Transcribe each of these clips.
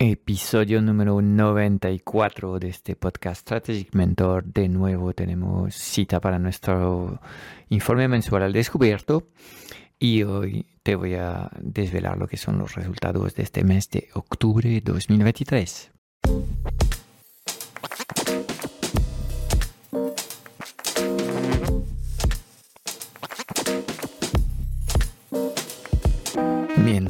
Episodio número 94 de este podcast Strategic Mentor. De nuevo tenemos cita para nuestro informe mensual al descubierto y hoy te voy a desvelar lo que son los resultados de este mes de octubre 2023.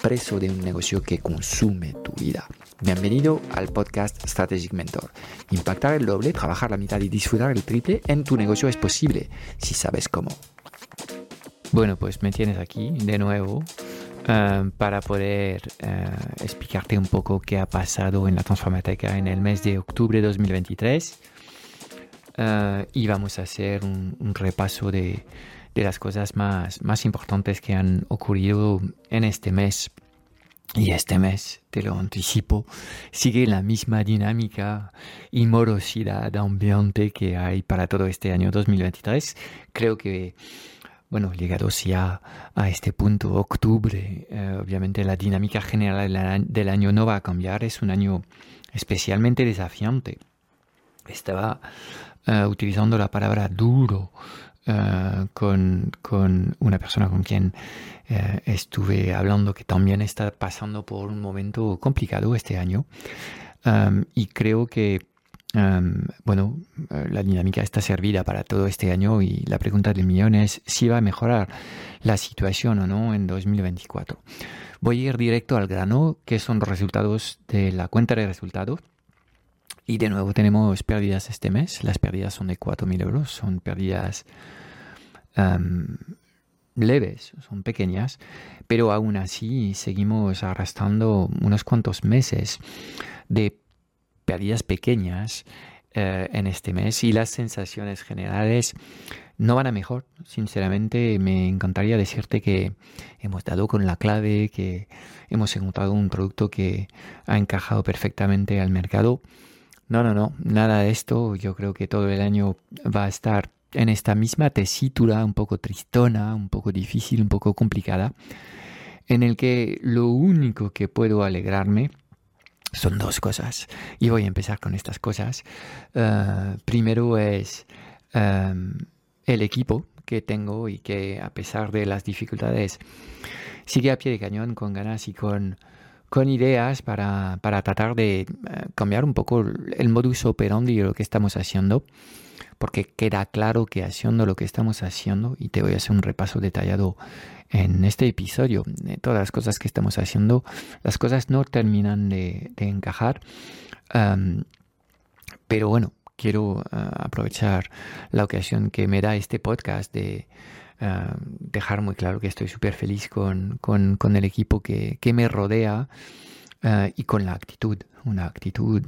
preso de un negocio que consume tu vida. Bienvenido al podcast Strategic Mentor. Impactar el doble, trabajar la mitad y disfrutar el triple en tu negocio es posible si sabes cómo. Bueno, pues me tienes aquí de nuevo eh, para poder eh, explicarte un poco qué ha pasado en la Transformateca en el mes de octubre de 2023. Eh, y vamos a hacer un repaso de, de las cosas más, más importantes que han ocurrido en este mes. Y este mes, te lo anticipo, sigue la misma dinámica y morosidad ambiente que hay para todo este año 2023. Creo que, bueno, llegados ya a este punto, octubre, eh, obviamente la dinámica general del año no va a cambiar. Es un año especialmente desafiante. Estaba uh, utilizando la palabra duro Uh, con, con, una persona con quien uh, estuve hablando que también está pasando por un momento complicado este año. Um, y creo que, um, bueno, uh, la dinámica está servida para todo este año y la pregunta del millón es si va a mejorar la situación o no en 2024. Voy a ir directo al grano, que son los resultados de la cuenta de resultados. Y de nuevo tenemos pérdidas este mes. Las pérdidas son de 4.000 euros. Son pérdidas leves, son pequeñas. Pero aún así seguimos arrastrando unos cuantos meses de pérdidas pequeñas eh, en este mes. Y las sensaciones generales no van a mejor. Sinceramente, me encantaría decirte que hemos dado con la clave, que hemos encontrado un producto que ha encajado perfectamente al mercado no, no, no, nada de esto. Yo creo que todo el año va a estar en esta misma tesitura un poco tristona, un poco difícil, un poco complicada, en el que lo único que puedo alegrarme son dos cosas. Y voy a empezar con estas cosas. Uh, primero es um, el equipo que tengo y que a pesar de las dificultades sigue a pie de cañón con ganas y con con ideas para, para tratar de eh, cambiar un poco el modus operandi de lo que estamos haciendo, porque queda claro que haciendo lo que estamos haciendo, y te voy a hacer un repaso detallado en este episodio, de todas las cosas que estamos haciendo, las cosas no terminan de, encajar, pero bueno, quiero eh, aprovechar la ocasión que me da este podcast de Ah, dejar muy claro que estoy súper feliz con, con, con, el equipo que, que me rodea ah, y con la actitud, una actitud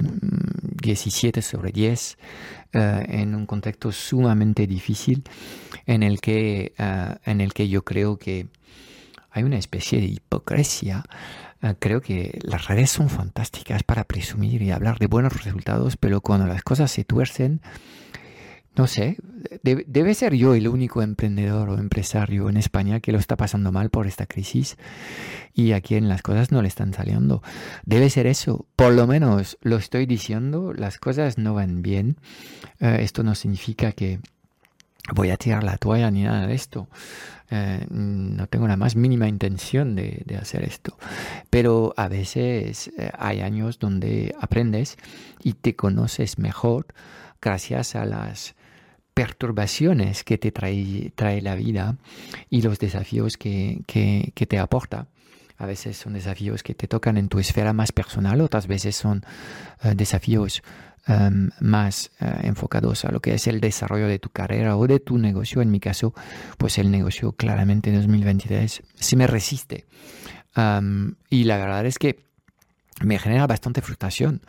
17 mm, sobre 10 ah, en un contexto sumamente difícil en el que, en el que yo creo que hay una especie de hipocresía. creo que las redes son fantásticas para presumir y hablar de buenos resultados, pero cuando las cosas se tuercen, no sé, debe, ser yo el único emprendedor o empresario en España que lo está pasando mal por esta crisis y a quien las cosas no le están saliendo. Debe ser eso, por lo menos lo estoy diciendo, las cosas no van bien. Eh, esto no significa que voy a tirar la toalla ni nada de esto. Eh, no tengo la más mínima intención de, hacer esto. Pero a veces eh, hay años donde aprendes y te conoces mejor gracias a las perturbaciones que te trae, trae la vida y los desafíos que, que, te aporta. A veces son desafíos que te tocan en tu esfera más personal, otras veces son eh, desafíos em, más eh, enfocados a lo que es el desarrollo de tu carrera o de tu negocio. En mi caso, pues el negocio claramente en 2023 se me resiste. Em, y la verdad es que me genera bastante frustración.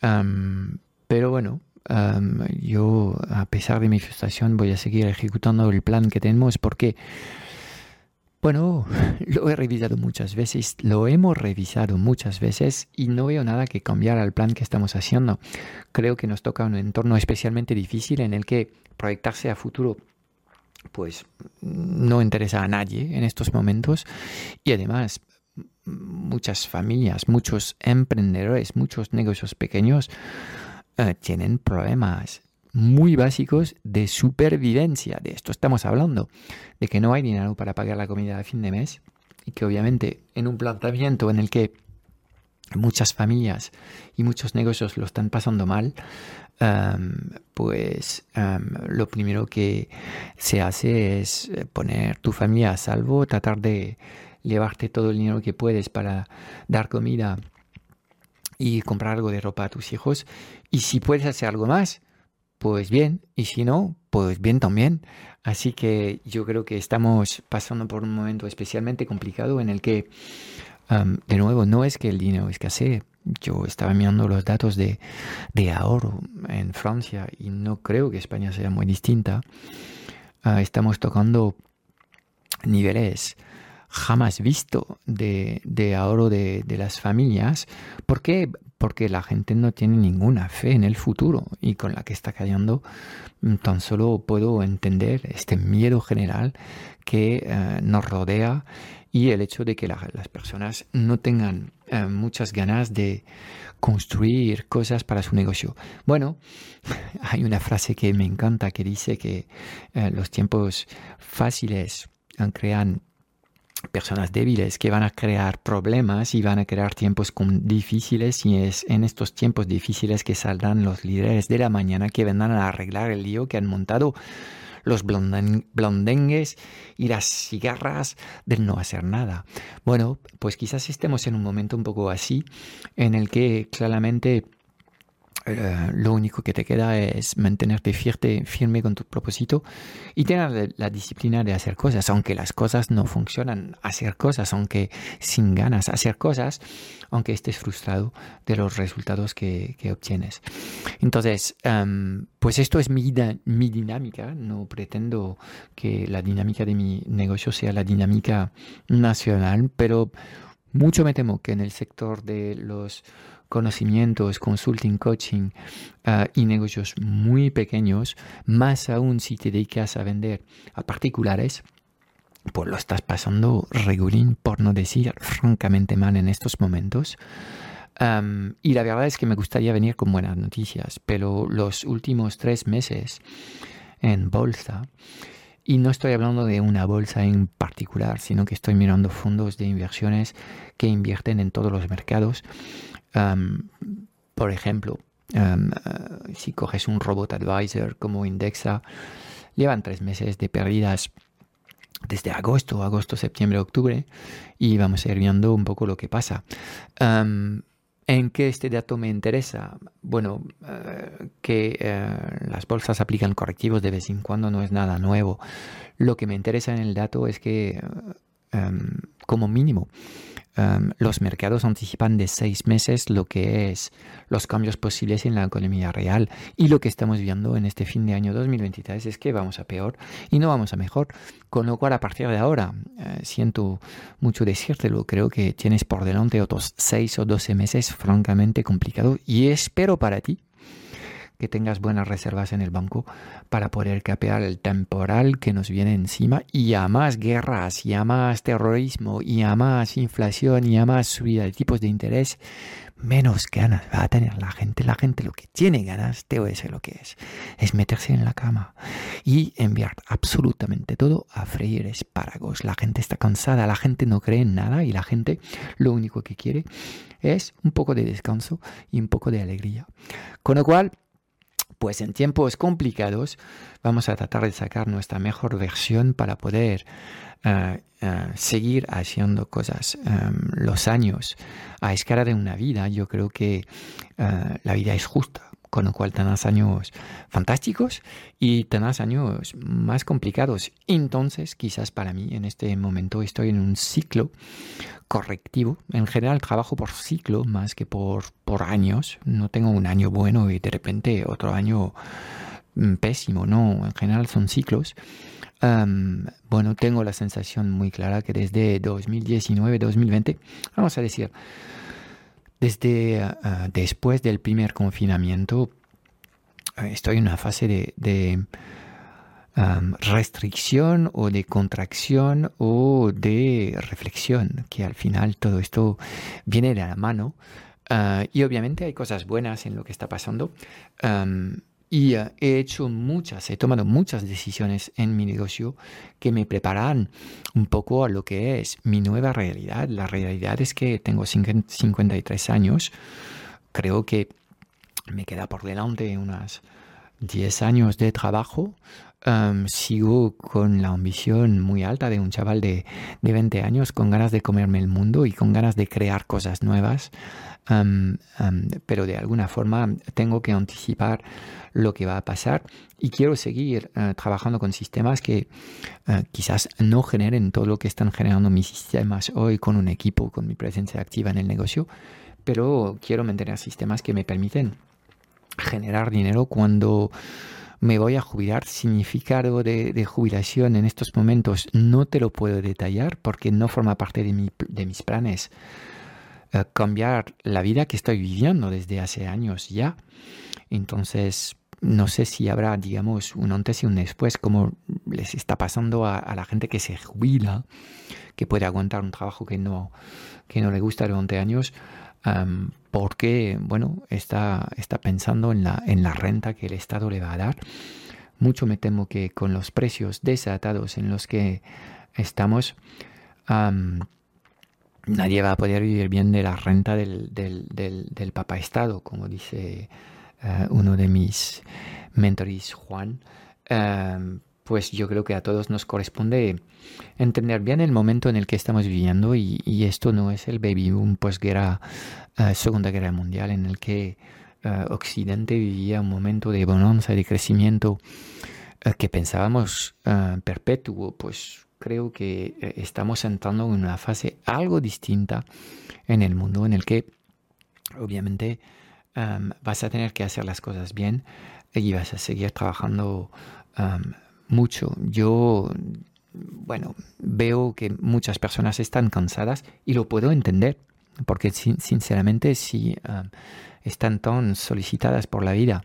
Em, pero bueno, yo a pesar de mi frustración voy a seguir ejecutando el plan que tenemos porque bueno, lo he revisado muchas veces, lo hemos revisado muchas veces y no veo nada que cambiar al plan que estamos haciendo. Creo que nos toca un entorno especialmente difícil en el que proyectarse a futuro pues no interesa a nadie en estos momentos y además muchas familias, muchos emprendedores, muchos negocios pequeños eh, tienen problemas muy básicos de supervivencia. De esto estamos hablando, de que no hay dinero para pagar la comida a fin de mes y que obviamente en un planteamiento en el que muchas familias y muchos negocios lo están pasando mal, pues lo primero que se hace es poner tu familia a salvo, tratar de llevarte todo el dinero que puedes para dar comida y comprar algo de ropa a tus hijos. Y si puedes hacer algo más, pues bien, y si no, pues bien también. Así que yo creo que estamos pasando por un momento especialmente complicado en el que, de nuevo, no es que el dinero escasee. Yo estaba mirando los datos de, de ahorro en Francia y no creo que España sea muy distinta. Ah, estamos tocando niveles jamás visto de, ahorro de, de, las familias. ¿Por qué? porque la gente no tiene ninguna fe en el futuro y con la que está cayendo mm, tan solo puedo entender este miedo general que eh, nos rodea y el hecho de que las personas no tengan eh, muchas ganas de construir cosas para su negocio. Bueno, hay una frase que me encanta que dice que eh, los tiempos fáciles crean personas débiles que van a crear problemas y van a crear tiempos difíciles y es en estos tiempos difíciles que saldrán los líderes de la mañana que vendrán a arreglar el lío que han montado los blondengues y las cigarras del no hacer nada. Bueno, pues quizás estemos en un momento un poco así en el que claramente eh, lo único que te queda es mantenerte firme, firme con tu propósito y tener la, disciplina de hacer cosas, aunque las cosas no funcionan, hacer cosas, aunque sin ganas, hacer cosas, aunque estés frustrado de los resultados que, obtienes. Entonces, em, pues esto es mi, mi dinámica, no pretendo que la dinámica de mi negocio sea la dinámica nacional, pero mucho me temo que en el sector de los conocimientos, consulting, coaching ah, y negocios muy pequeños, más aún si te dedicas a vender a particulares, pues lo estás pasando regulín, por no decir francamente mal en estos momentos. y la verdad es que me gustaría venir con buenas noticias, pero los últimos tres meses en bolsa, y no estoy hablando de una bolsa en particular, sino que estoy mirando fondos de inversiones que invierten en todos los mercados, por ejemplo, eh, si coges un robot advisor como Indexa, llevan tres meses de pérdidas desde agosto, agosto, septiembre, octubre, y vamos a ir viendo un poco lo que pasa. ¿En qué este dato me interesa? Bueno, eh, que eh, las bolsas aplican correctivos de vez en cuando no es nada nuevo. Lo que me interesa en el dato es que, como mínimo, Em, los mercados anticipan de seis meses lo que es los cambios posibles en la economía real y lo que estamos viendo en este fin de año 2023 es que vamos a peor y no vamos a mejor. Con lo cual a partir de ahora, eh, siento mucho decírtelo, creo que tienes por delante otros seis o doce meses francamente complicados y espero para ti que tengas buenas reservas en el banco para poder capear el temporal que nos viene encima y a más guerras y a más terrorismo y a más inflación y a más subida de tipos de interés, menos ganas va a tener la gente. La gente lo que tiene ganas, te voy a decir lo que es, es meterse en la cama y enviar absolutamente todo a freír espárragos. La gente está cansada, la gente no cree en nada y la gente lo único que quiere es un poco de descanso y un poco de alegría. Con lo cual, pues en tiempos complicados vamos a tratar de sacar nuestra mejor versión para poder eh, eh, seguir haciendo cosas. Em, los años a escala de una vida, yo creo que eh, la vida es justa. Con lo cual tenés años fantásticos y tenés años más complicados. Entonces, quizás para mí en este momento estoy en un ciclo correctivo. En general trabajo por ciclo más que por, por años. No tengo un año bueno y de repente otro año mm, pésimo, no, en general son ciclos. bueno, tengo la sensación muy clara que desde 2019-2020, vamos a decir, desde ah, después del primer confinamiento eh, estoy en una fase de, restricción o de contracción o de reflexión, que al final todo esto viene de la mano. Ah, y obviamente hay cosas buenas en lo que está pasando. Y he hecho muchas, he tomado muchas decisiones en mi negocio que me preparan un poco a lo que es mi nueva realidad. La realidad es que tengo 53 años. Creo que me queda por delante unas 10 años de trabajo. Em, sigo con la ambición muy alta de un chaval de, de 20 años, con ganas de comerme el mundo y con ganas de crear cosas nuevas. Em, pero de alguna forma tengo que anticipar lo que va a pasar y quiero seguir eh, trabajando con sistemas que eh, quizás no generen todo lo que están generando mis sistemas hoy con un equipo, con mi presencia activa en el negocio, pero quiero mantener sistemas que me permiten generar dinero cuando me voy a jubilar. Significado de, de, jubilación en estos momentos no te lo puedo detallar porque no forma parte de, mi, de mis planes. Eh, cambiar la vida que estoy viviendo desde hace años ya. Entonces, no sé si habrá, digamos, un antes y un después, como les está pasando a, la gente que se jubila, que puede aguantar un trabajo que no, que no le gusta durante años, porque, bueno, está, está pensando en la, en la renta que el Estado le va a dar. Mucho me temo que con los precios desatados en los que estamos, nadie va a poder vivir bien de la renta del, del, del, Papa Estado, como dice eh, uno de mis mentores, Juan, em, pues yo creo que a todos nos corresponde entender bien el momento en el que estamos viviendo y, esto no es el baby boom posguerra, uh, Segunda Guerra Mundial, en el que eh, Occidente vivía un momento de bonanza y de crecimiento que pensábamos perpetuo, pues creo que estamos entrando en una fase algo distinta en el mundo en el que obviamente vas a tener que hacer las cosas bien y vas a seguir trabajando mucho. Yo, bueno, veo que muchas personas están cansadas y lo puedo entender, porque sinceramente si están tan solicitadas por la vida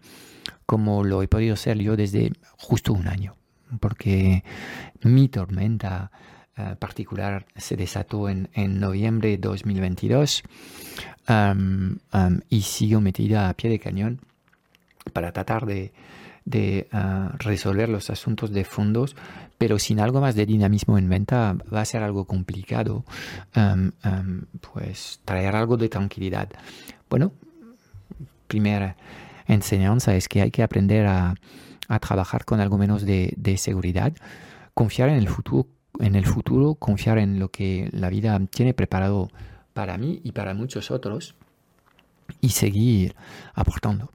como lo he podido ser yo desde justo un año, porque mi tormenta eh, particular se desató en, en noviembre de 2022 y sigo metida a pie de cañón para tratar de, de ah, resolver los asuntos de fondos, pero sin algo más de dinamismo en venta va a ser algo complicado, pues traer algo de tranquilidad. Bueno, primera enseñanza es que hay que aprender a, a trabajar con algo menos de, seguridad, confiar en el futuro, en el futuro, confiar en lo que la vida tiene preparado para mí y para muchos otros y seguir aportando.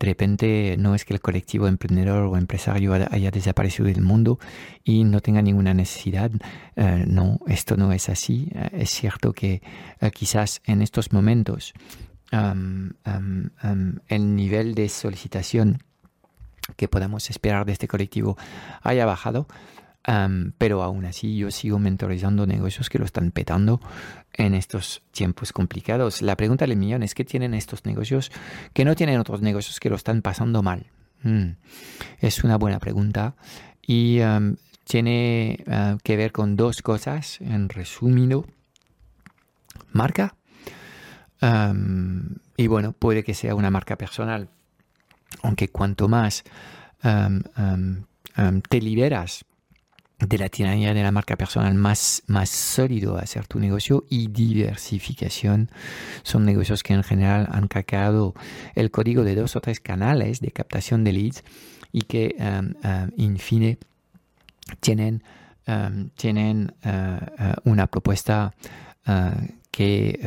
De repente no es que el colectivo emprendedor o empresario haya desaparecido del mundo y no tenga ninguna necesidad. Eh, no, esto no es así. Eh, es cierto que eh, quizás en estos momentos el nivel de solicitación que podamos esperar de este colectivo haya bajado, pero aún así yo sigo mentorizando negocios que lo están petando en estos tiempos complicados. La pregunta del millón es qué tienen estos negocios que no tienen otros negocios que lo están pasando mal. Mm, es una buena pregunta y tiene ah, que ver con dos cosas. En resumido, marca. y bueno, puede que sea una marca personal, aunque cuanto más te liberas de la tiranía de la marca personal más, más sólido a hacer tu negocio y diversificación. Son negocios que en general han cacado el código de dos o tres canales de captación de leads y que, en fin, tienen, tienen uh, uh, una propuesta uh, que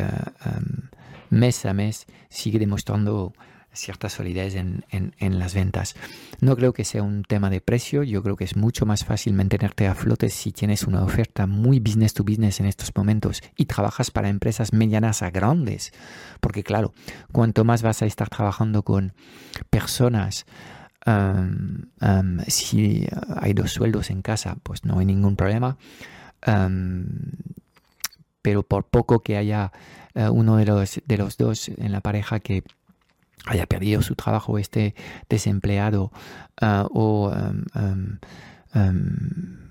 mes a mes sigue demostrando cierta solidez en, en, las ventas. No creo que sea un tema de precio, yo creo que es mucho más fácil mantenerte a flote si tienes una oferta muy business to business en estos momentos y trabajas para empresas medianas a grandes, porque claro, cuanto más vas a estar trabajando con personas, si hay dos sueldos en casa, pues no hay ningún problema. pero por poco que haya eh, uno de los, de los dos en la pareja que haya perdido su trabajo, esté desempleado uh, o um, um,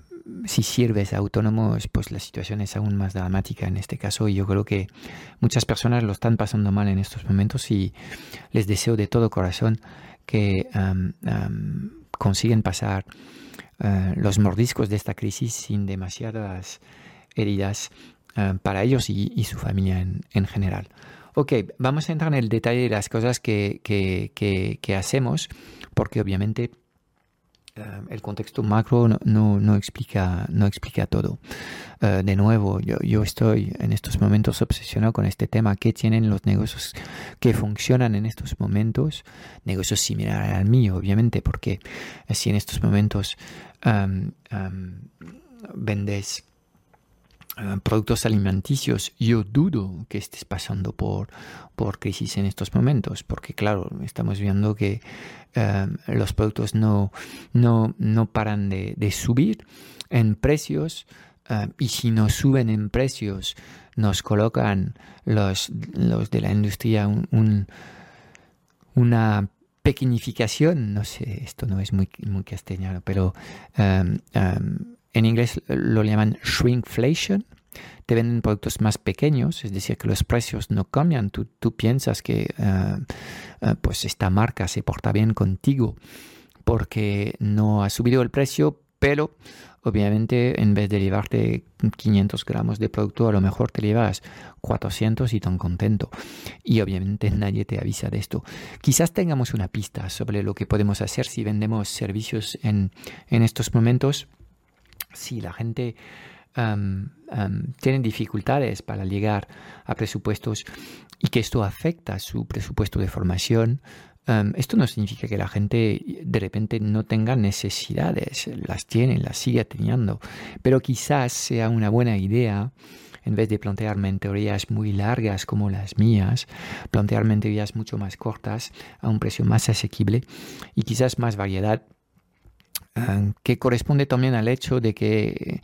si sirves a autónomos, pues la situación es aún más dramática en este caso y yo creo que muchas personas lo están pasando mal en estos momentos y les deseo de todo corazón que consiguen pasar uh, los mordiscos de esta crisis sin demasiadas heridas uh, para ellos y, su familia en general. Ok, vamos a entrar en el detalle de las cosas que, que, hacemos, porque obviamente eh, el contexto macro no, explica, no explica todo. Eh, de nuevo, yo, yo, estoy en estos momentos obsesionado con este tema. ¿Qué tienen los negocios que funcionan en estos momentos? Negocios similares al mío, obviamente, porque si en estos momentos vendes eh, productos alimenticios, yo dudo que estés pasando por, por crisis en estos momentos, porque claro, estamos viendo que eh, los productos no, no, no paran de, subir en precios eh, y si no suben en precios nos colocan los, los de la industria un, una pequeñificación, no sé, esto no es muy, muy castellano, pero en inglés lo llaman shrinkflation. Te venden productos más pequeños, es decir, que los precios no cambian. Tú, piensas que eh, eh, pues esta marca se porta bien contigo porque no ha subido el precio, pero obviamente en vez de llevarte 500 gramos de producto, a lo mejor te llevas 400 y tan contento. Y obviamente nadie te avisa de esto. Quizás tengamos una pista sobre lo que podemos hacer si vendemos servicios en, en estos momentos si la gente tiene dificultades para llegar a presupuestos y que esto afecta su presupuesto de formación, esto no significa que la gente de repente no tenga necesidades, las tiene, las sigue teniendo, pero quizás sea una buena idea en vez de plantear mentorías muy largas como las mías, plantear mentorías mucho más cortas a un precio más asequible y quizás más variedad Que corresponde también al hecho de que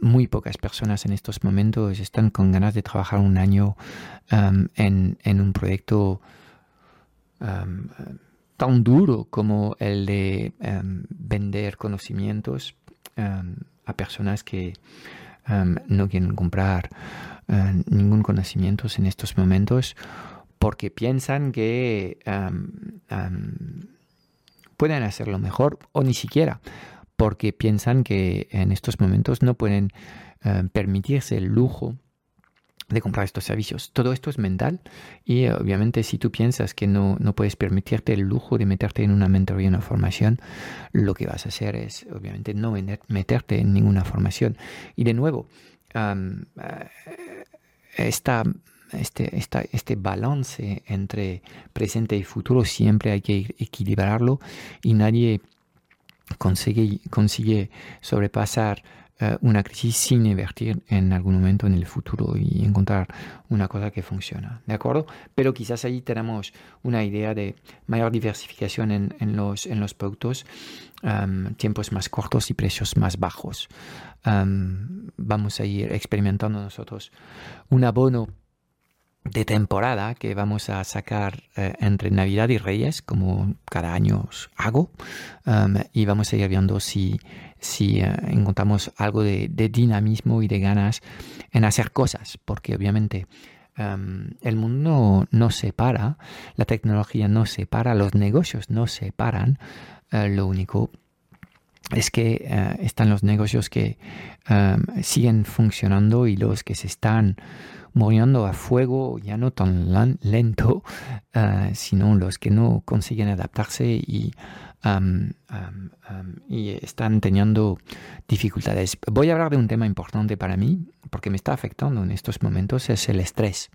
muy pocas personas en estos momentos están con ganas de trabajar un año en, un proyecto tan duro como el de vender conocimientos a personas que no quieren comprar ningún conocimiento en estos momentos porque piensan que pueden hacerlo mejor o ni siquiera, porque piensan que en estos momentos no pueden eh, permitirse el lujo de comprar estos servicios. Todo esto es mental y obviamente si tú piensas que no, no puedes permitirte el lujo de meterte en una mentoría, una formación, lo que vas a hacer es obviamente no meterte en ninguna formación. Y de nuevo, eh, esta este, este balance entre presente y futuro siempre hay que equilibrarlo y nadie consigue, consigue sobrepasar eh, una crisis sin invertir en algún momento en el futuro y encontrar una cosa que funciona. ¿De acuerdo? Pero quizás ahí tenemos una idea de mayor diversificación en, los, en los productos, tiempos más cortos y precios más bajos. vamos a ir experimentando nosotros un abono de temporada que vamos a sacar eh, entre Navidad y Reyes, como cada año hago, um, y vamos a ir viendo si, si eh, encontramos algo de, dinamismo y de ganas en hacer cosas, porque obviamente um, el mundo no, se para, la tecnología no se para, los negocios no se paran, eh, lo único es que están los negocios que um, siguen funcionando y los que se están muriendo a fuego, ya no tan lento, eh, sino los que no consiguen adaptarse y, y están teniendo dificultades. Voy a hablar de un tema importante para mí, porque me está afectando en estos momentos, es el estrés.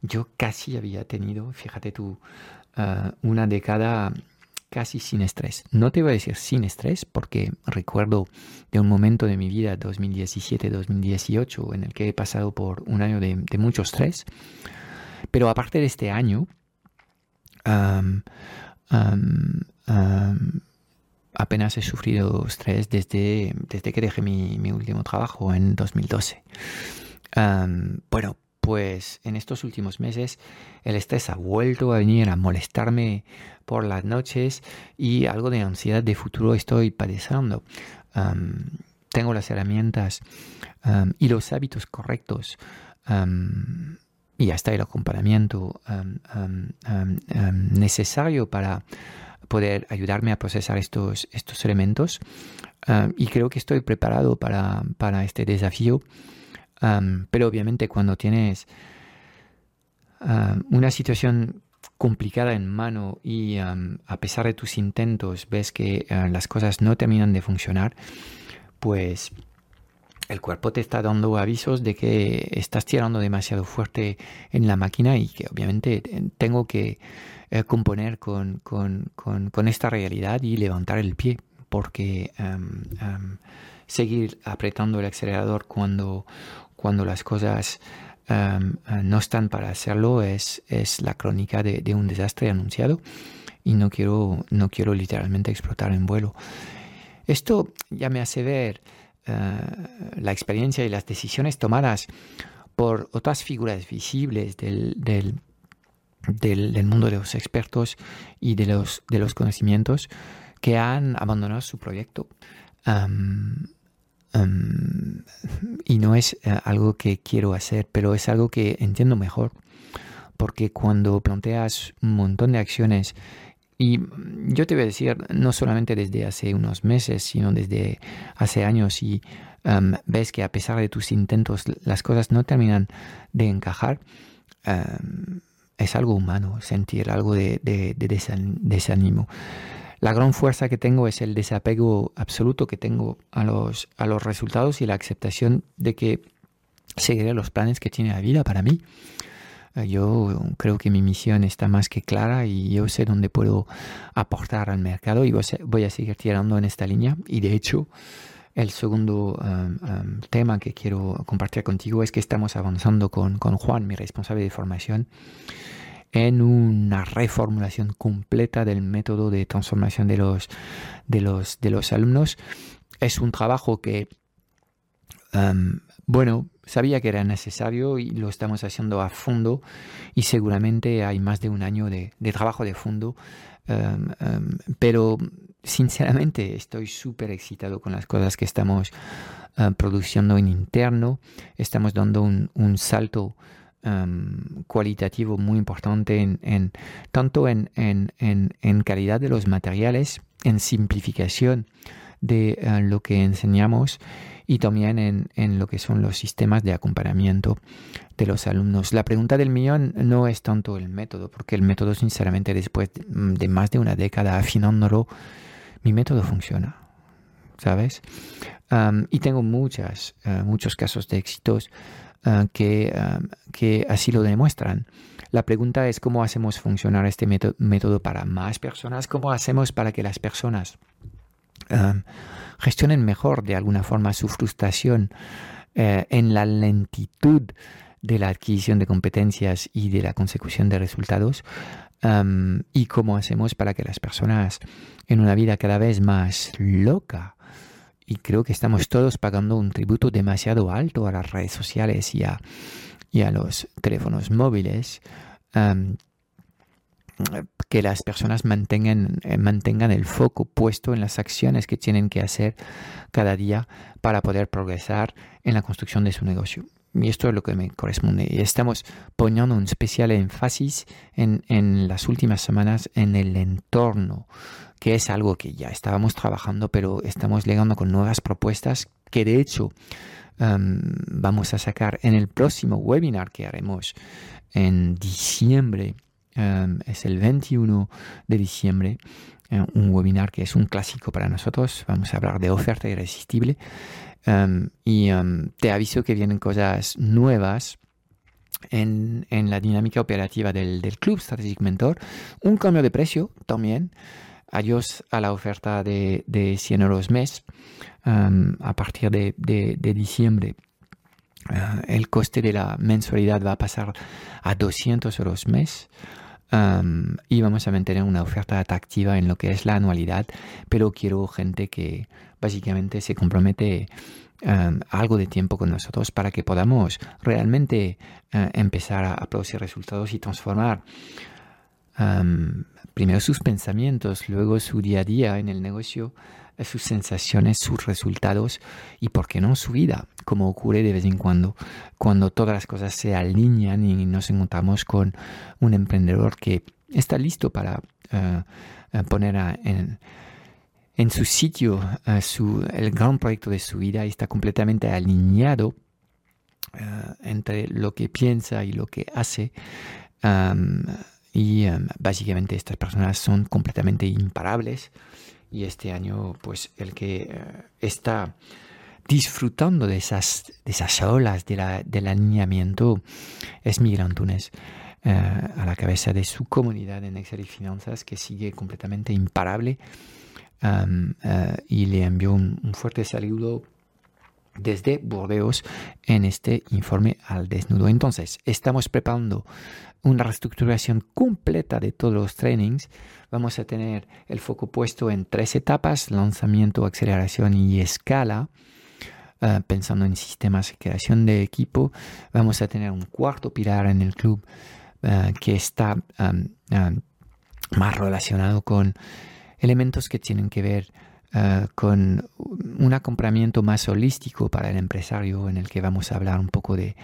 Yo casi había tenido, fíjate tú, uh, una década casi sin estrés. No te voy a decir sin estrés porque recuerdo de un momento de mi vida, 2017-2018, en el que he pasado por un año de, mucho estrés. Pero aparte de este año, apenas he sufrido estrés desde, desde que dejé mi, último trabajo en 2012. bueno, pues en estos últimos meses el estrés ha vuelto a venir a molestarme por las noches y algo de ansiedad de futuro estoy padeciendo. tengo las herramientas y los hábitos correctos y hasta el acompañamiento necesario para poder ayudarme a procesar estos, estos elementos y creo que estoy preparado para, para este desafío pero obviamente cuando tienes una situación complicada en mano y a pesar de tus intentos ves que ah, las cosas no terminan de funcionar, pues el cuerpo te está dando avisos de que estás tirando demasiado fuerte en la máquina y que obviamente tengo que eh, componer con, esta realidad y levantar el pie porque seguir apretando el acelerador cuando cuando las cosas eh, no están para hacerlo es, es la crónica de, un desastre anunciado y no quiero, no quiero literalmente explotar en vuelo. Esto ya me hace ver eh, la experiencia y las decisiones tomadas por otras figuras visibles del, del, del, mundo de los expertos y de los, de los conocimientos que han abandonado su proyecto. Em, Em, y no es eh, algo que quiero hacer, pero es algo que entiendo mejor. Porque cuando planteas un montón de acciones, y yo te voy a decir, no solamente desde hace unos meses, sino desde hace años, y em, ves que a pesar de tus intentos las cosas no terminan de encajar, em, es algo humano sentir algo de, de desánimo la gran fuerza que tengo es el desapego absoluto que tengo a los, a los resultados y la aceptación de que seguiré los planes que tiene la vida para mí. Eh, yo creo que mi misión está más que clara y yo sé dónde puedo aportar al mercado y voy a seguir tirando en esta línea. Y de hecho, el segundo um, um, tema que quiero compartir contigo es que estamos avanzando con, con Juan, mi responsable de formación, en una reformulación completa del método de transformación de los, de los, de los alumnos. Es un trabajo que, bueno, sabía que era necesario y lo estamos haciendo a fondo y seguramente hay más de un año de, trabajo de fondo, pero sinceramente estoy súper excitado con las cosas que estamos produciendo en interno, estamos dando un, un salto Cualitativo muy importante en, tanto en, calidad de los materiales, en simplificación de eh, lo que enseñamos y también en, lo que son los sistemas de acompañamiento de los alumnos. La pregunta del millón no es tanto el método, porque el método sinceramente después de más de una década afinándolo, mi método funciona. ¿Sabes? Y tengo muchas, eh, muchos casos de éxitos Ah, que, ah, que, así lo demuestran. La pregunta es cómo hacemos funcionar este método, para más personas, cómo hacemos para que las personas ah, gestionen mejor de alguna forma su frustración eh, en la lentitud de la adquisición de competencias y de la consecución de resultados y cómo hacemos para que las personas en una vida cada vez más loca y creo que estamos todos pagando un tributo demasiado alto a las redes sociales y a, los teléfonos móviles. que las personas mantengan, eh, mantengan el foco puesto en las acciones que tienen que hacer cada día para poder progresar en la construcción de su negocio. Y esto es lo que me corresponde. Y estamos poniendo un especial énfasis en, en las últimas semanas en el entorno que es algo que ya estábamos trabajando, pero estamos llegando con nuevas propuestas que de hecho em, vamos a sacar en el próximo webinar que haremos en diciembre. Em, es el 21 de diciembre, un webinar que es un clásico para nosotros. Vamos a hablar de oferta irresistible. Em, y te aviso que vienen cosas nuevas en, en, la dinámica operativa del, del, Club Strategic Mentor. Un cambio de precio también. Adiós a la oferta de, de 100 euros mes um, a partir de, de, de diciembre. Uh, el coste de la mensualidad va a pasar a 200 euros mes. Y vamos a mantener una oferta atractiva en lo que es la anualidad, pero quiero gente que básicamente se compromete algo de tiempo con nosotros para que podamos realmente uh, empezar a, producir resultados y transformar primero sus pensamientos, luego su día a día en el negocio, sus sensaciones, sus resultados y, por qué no, su vida, como ocurre de vez en cuando, cuando todas las cosas se alinean y nos encontramos con un emprendedor que está listo para uh, poner a, en, en, su sitio su, el gran proyecto de su vida y está completamente alineado entre lo que piensa y lo que hace. Y básicamente estas personas son completamente imparables y este año pues el que uh, está disfrutando de esas, de esas olas de la, del alineamiento es Miguel Antunes uh, a la cabeza de su comunidad en Excel y Finanzas que sigue completamente imparable um, y le envió un, un fuerte saludo desde Burdeos en este informe al desnudo. Entonces, estamos preparando una reestructuración completa de todos los trainings. Vamos a tener el foco puesto en tres etapas, lanzamiento, aceleración y escala. Uh, pensando en sistemas de creación de equipo, vamos a tener un cuarto pilar en el club uh, que está más relacionado con elementos que tienen que ver Uh, con un acompañamiento más holístico para el empresario en el que vamos a hablar un poco de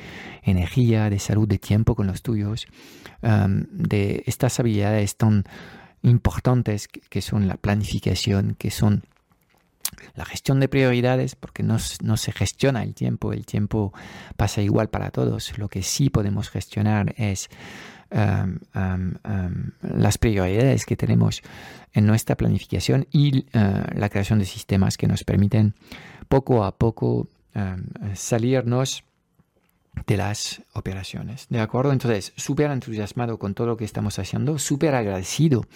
energía, de salud, de tiempo con los tuyos, um, de estas habilidades tan importantes que, que, son la planificación, que son la gestión de prioridades, porque no, no se gestiona el tiempo, el tiempo pasa igual para todos, lo que sí podemos gestionar es um, um, um, las prioridades que tenemos en nuestra planificación y uh, la creación de sistemas que nos permiten poco a poco salirnos de las operaciones. ¿De acuerdo? Entonces, súper entusiasmado con todo lo que estamos haciendo, súper agradecido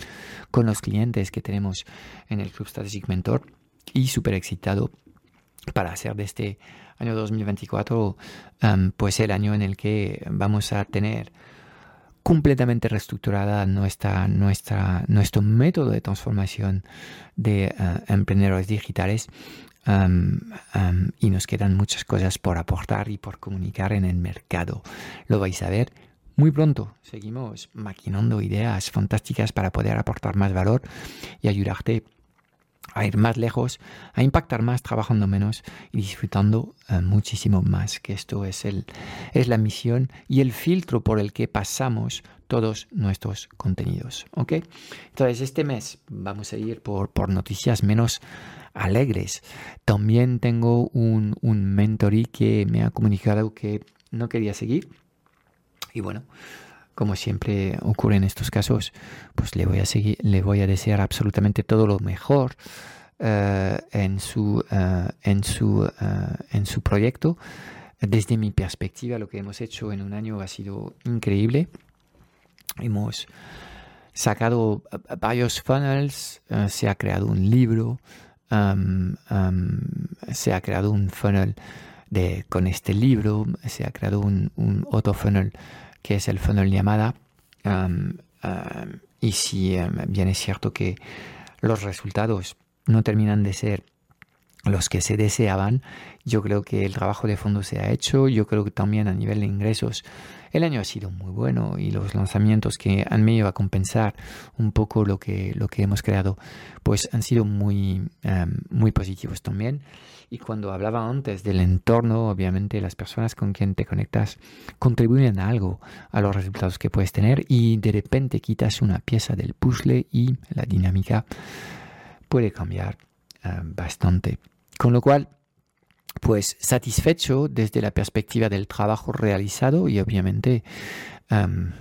con los clientes que tenemos en el Club Strategic Mentor y súper excitado para hacer de este año 2024 pues el año en el que vamos a tener completamente reestructurada nuestra, nuestro método de transformación de uh, emprendedores digitales y nos quedan muchas cosas por aportar y por comunicar en el mercado. Lo vais a ver muy pronto. Seguimos maquinando ideas fantásticas para poder aportar más valor y ayudarte a ir más lejos, a impactar más trabajando menos y disfrutando uh, muchísimo más, que esto es, el, es la misión y el filtro por el que pasamos todos nuestros contenidos. ¿ok? Entonces, este mes vamos a ir por, por noticias menos alegres. También tengo un, un mentorí que me ha comunicado que no quería seguir. Y bueno, como siempre ocurre en estos casos, pues le voy a seguir, le voy a desear absolutamente todo lo mejor uh, en, su, uh, en, su, uh, en su proyecto. Desde mi perspectiva, lo que hemos hecho en un año ha sido increíble. Hemos sacado varios funnels, se ha creado un libro, um, um, se ha creado un funnel de, con este libro, se ha creado un otro funnel que es el funnel llamada. Y si bien es cierto que los resultados no terminan de ser los que se deseaban, yo creo que el trabajo de fondo se ha hecho, yo creo que también a nivel de ingresos el año ha sido muy bueno y los lanzamientos que han venido a compensar un poco lo que, lo que hemos creado, pues han sido muy, um, muy positivos también. Y cuando hablaba antes del entorno, obviamente las personas con quien te conectas contribuyen algo a los resultados que puedes tener y de repente quitas una pieza del puzzle y la dinámica puede cambiar uh, bastante. Con lo cual, pues satisfecho desde la perspectiva del trabajo realizado y obviamente um,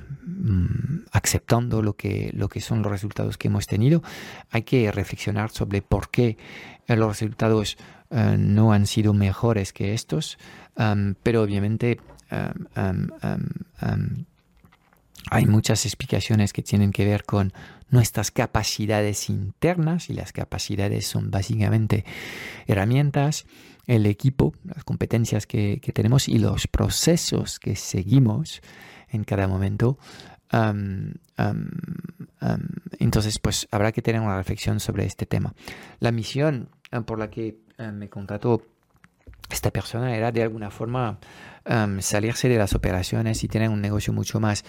aceptando lo que, lo que son los resultados que hemos tenido, hay que reflexionar sobre por qué los resultados uh, no han sido mejores que estos, pero obviamente hay muchas explicaciones que tienen que ver con nuestras capacidades internas y las capacidades son básicamente herramientas, el equipo, las competencias que, tenemos y los procesos que seguimos en cada momento. entonces, pues habrá que tener una reflexión sobre este tema. La misión por la que me contrató esta persona era de alguna forma salirse de las operaciones y tener un negocio mucho más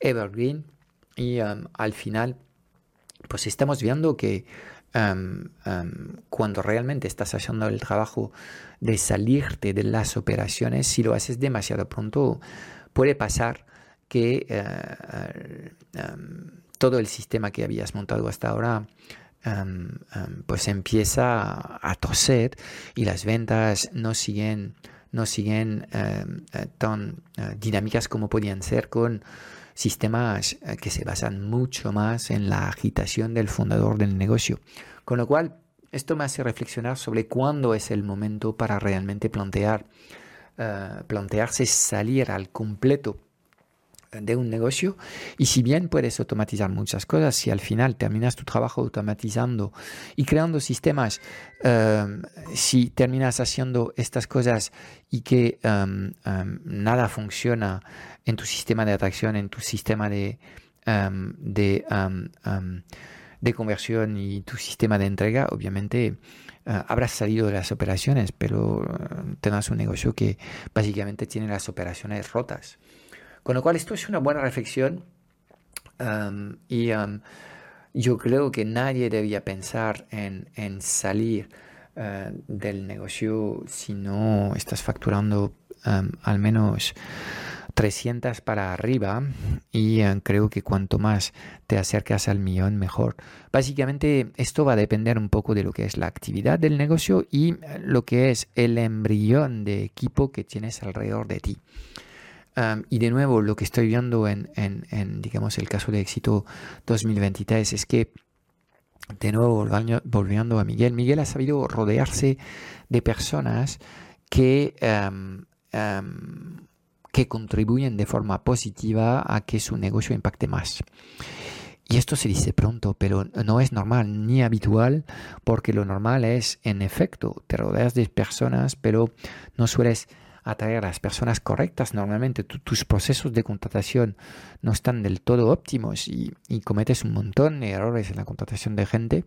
evergreen y al final pues estamos viendo que cuando realmente estás haciendo el trabajo de salirte de las operaciones, si lo haces demasiado pronto, puede pasar que eh, todo el sistema que habías montado hasta ahora pues empieza a toser y las ventas no siguen, no siguen eh, tan eh, dinámicas como podían ser con sistemas eh, que se basan mucho más en la agitación del fundador del negocio. Con lo cual, esto me hace reflexionar sobre cuándo es el momento para realmente plantear, eh, plantearse salir al completo de un negocio y si bien puedes automatizar muchas cosas, si al final terminas tu trabajo automatizando y creando sistemas, em, si terminas haciendo estas cosas y que em, nada funciona en tu sistema de atracción, en tu sistema de, de, de conversión y tu sistema de entrega, obviamente uh, habrás salido de las operaciones, pero uh, tendrás un negocio que básicamente tiene las operaciones rotas. Con lo cual esto es una buena reflexión y yo creo que nadie debía pensar en, salir uh, del negocio si no estás facturando al menos 300 para arriba y creo que cuanto más te acercas al millón mejor. Básicamente esto va a depender un poco de lo que es la actividad del negocio y lo que es el embrión de equipo que tienes alrededor de ti y de nuevo, lo que estoy viendo en, digamos, el caso de éxito 2023 es que, de nuevo, volviendo a Miguel, Miguel ha sabido rodearse de personas que, que contribuyen de forma positiva a que su negocio impacte más. Y esto se dice pronto, pero no es normal ni habitual, porque lo normal es, en efecto, te rodeas de personas, pero no sueles atraer a las personas correctas. Normalmente tus procesos de contratación no están del todo óptimos y, cometes un montón de errores en la contratación de gente.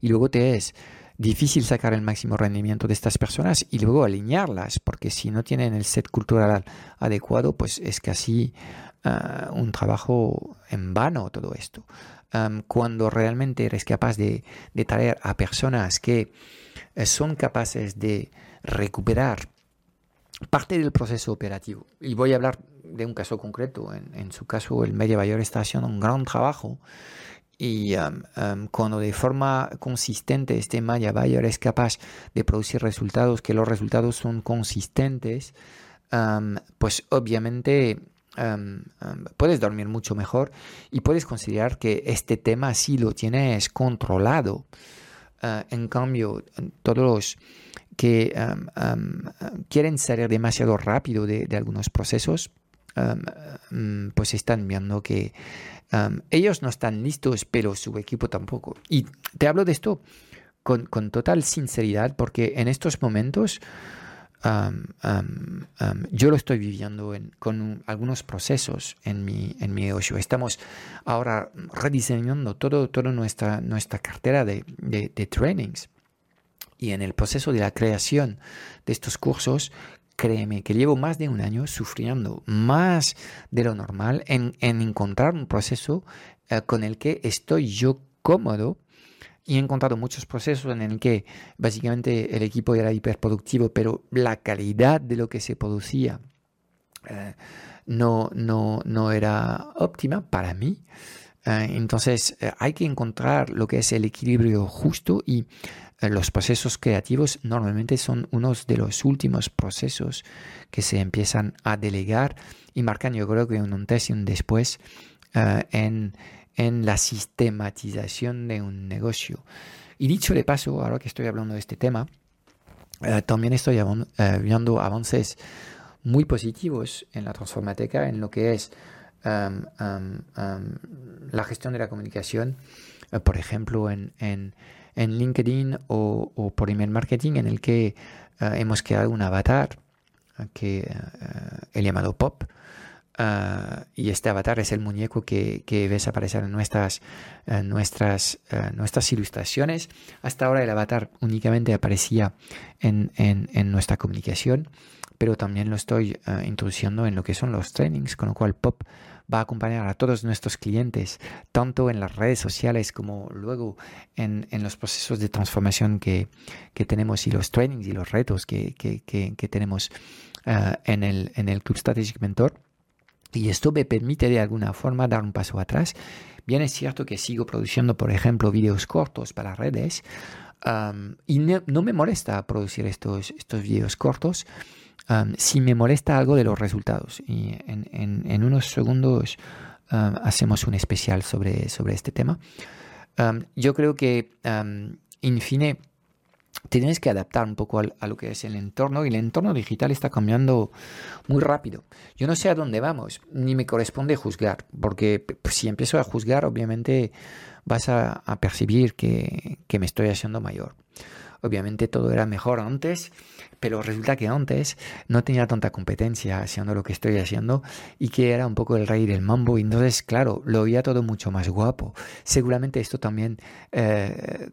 Y luego te es difícil sacar el máximo rendimiento de estas personas y luego alinearlas, porque si no tienen el set cultural adecuado, pues es casi ah, un trabajo en vano todo esto. cuando realmente eres capaz de, de traer a personas que eh, son capaces de recuperar parte del proceso operativo. Y voy a hablar de un caso concreto. En, su caso, el Media Mayor está haciendo un gran trabajo y um, um, cuando de forma consistente este Media Bayer es capaz de producir resultados, que los resultados son consistentes, um, pues obviamente puedes dormir mucho mejor y puedes considerar que este tema sí lo tienes controlado. Uh, en cambio, todos los quieren salir demasiado rápido de, algunos procesos, pues están viendo que ellos no están listos, pero su equipo tampoco. Y te hablo de esto con, total sinceridad porque en estos momentos yo lo estoy viviendo con algunos procesos en mi, en mi negocio. Estamos ahora rediseñando todo, toda nuestra, nuestra cartera de, de trainings y en el proceso de la creación de estos cursos, créeme que llevo más de un año sufriendo más de lo normal en, encontrar un proceso eh, con el que estoy yo cómodo y he encontrado muchos procesos en el que básicamente el equipo era hiperproductivo, pero la calidad de lo que se producía eh, no, no, no era óptima para mí. Eh, entonces hay que encontrar lo que es el equilibrio justo y los procesos creativos normalmente son unos de los últimos procesos que se empiezan a delegar y marcan yo creo que un antes y un después eh, en, la sistematización de un negocio. Y dicho de paso, ahora que estoy hablando de este tema, eh, también estoy eh, viendo avances muy positivos en la transformateca en lo que es um, um, la gestión de la comunicación, por ejemplo, en, en, en LinkedIn o, por email marketing, en el que eh, hemos creado un avatar que eh, he llamado Pop. y este avatar es el muñeco que, ves aparecer en nuestras, nuestras, nuestras ilustraciones. Hasta ahora el avatar únicamente aparecía en nuestra comunicación, pero también lo estoy introduciendo en lo que son los trainings, con lo cual Pop va a acompañar a todos nuestros clientes, tanto en las redes sociales como luego en, en los procesos de transformación que, que, tenemos y los trainings y los retos que, que, que tenemos uh, en, el, en el Club Strategic Mentor. Y esto me permite de alguna forma dar un paso atrás. Bien es cierto que sigo produciendo, por ejemplo, vídeos cortos para redes. Y no, me molesta producir estos, estos vídeos cortos si me molesta algo de los resultados. Y en, unos segundos hacemos un especial sobre, sobre este tema. yo creo que, en fin, tienes que adaptar un poco a, lo que es el entorno y el entorno digital está cambiando muy rápido. Yo no sé a dónde vamos, ni me corresponde juzgar, porque si empiezo a juzgar, obviamente vas a, percibir que me estoy haciendo mayor. Obviamente todo era mejor antes, pero resulta que antes no tenía tanta competencia haciendo lo que estoy haciendo y que era un poco el rey del mambo. Y entonces, claro, lo veía todo mucho más guapo. Seguramente esto también eh,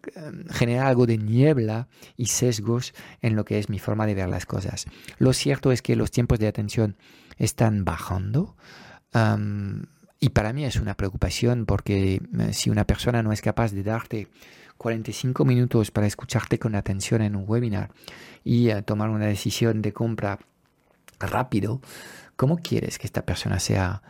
genera algo de niebla y sesgos en lo que es mi forma de ver las cosas. Lo cierto es que los tiempos de atención están bajando. y para mí es una preocupación porque eh, si una persona no es capaz de darte 45 minutos para escucharte con atención en un webinar y eh, tomar una decisión de compra rápido, ¿cómo quieres que esta persona sea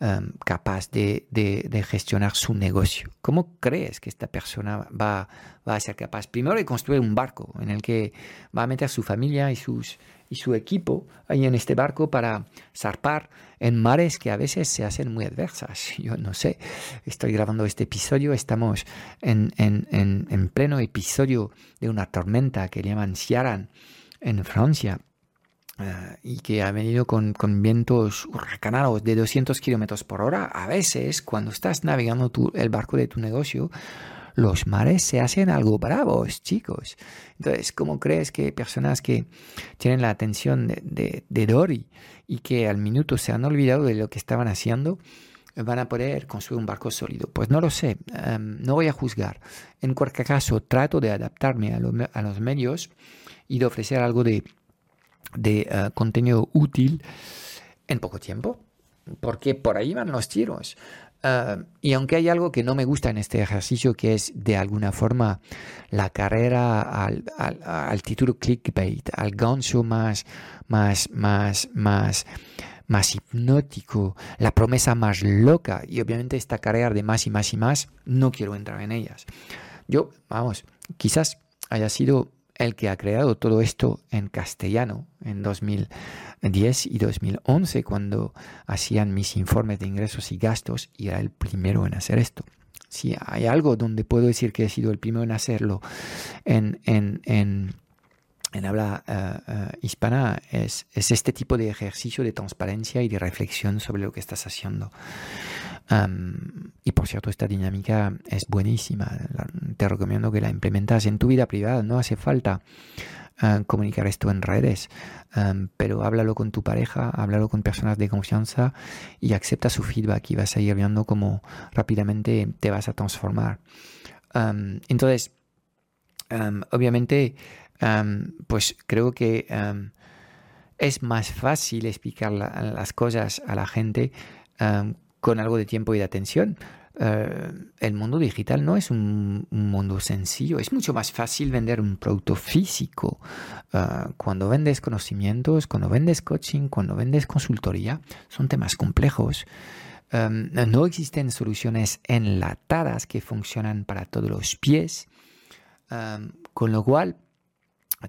em, capaz de, de, gestionar su negocio? ¿Cómo crees que esta persona va, va, a ser capaz primero de construir un barco en el que va a meter su familia y sus y su equipo ahí en este barco para zarpar en mares que a veces se hacen muy adversas. Yo no sé, estoy grabando este episodio, estamos en, en, en, pleno episodio de una tormenta que llaman Ciaran en Francia. Eh, y que ha venido con, con vientos huracanados de 200 kilómetros por hora. A veces, cuando estás navegando tu, el barco de tu negocio, los mares se hacen algo bravos, chicos. Entonces, ¿cómo crees que personas que tienen la atención de, Dory y que al minuto se han olvidado de lo que estaban haciendo, van a poder construir un barco sólido? Pues no lo sé, em, no voy a juzgar. En cualquier caso, trato de adaptarme a, los medios y de ofrecer algo de, de eh, contenido útil en poco tiempo, porque por ahí van los tiros. Ah, y aunque hay algo que no me gusta en este ejercicio, que es de alguna forma la carrera al, al, título clickbait, al gancho más, más, más, más, más hipnótico, la promesa más loca, y obviamente esta carrera de más y más y más, no quiero entrar en ellas. Yo, vamos, quizás haya sido el que ha creado todo esto en castellano en 2010 y 2011 cuando hacían mis informes de ingresos y gastos y era el primero en hacer esto. Si hay algo donde puedo decir que he sido el primero en hacerlo en, en, en, en habla eh, hispana es, es este tipo de ejercicio de transparencia y de reflexión sobre lo que estás haciendo y por cierto, esta dinámica es buenísima. Te recomiendo que la implementas en tu vida privada. No hace falta ah, comunicar esto en redes, pero háblalo con tu pareja, háblalo con personas de confianza y acepta su feedback y vas a ir viendo cómo rápidamente te vas a transformar. entonces, obviamente, pues creo que es más fácil explicar las cosas a la gente con algo de tiempo y de atención. Eh, el mundo digital no es un, mundo sencillo, es mucho más fácil vender un producto físico. Eh, cuando vendes conocimientos, cuando vendes coaching, cuando vendes consultoría, son temas complejos. Eh, no existen soluciones enlatadas que funcionan para todos los pies, con lo cual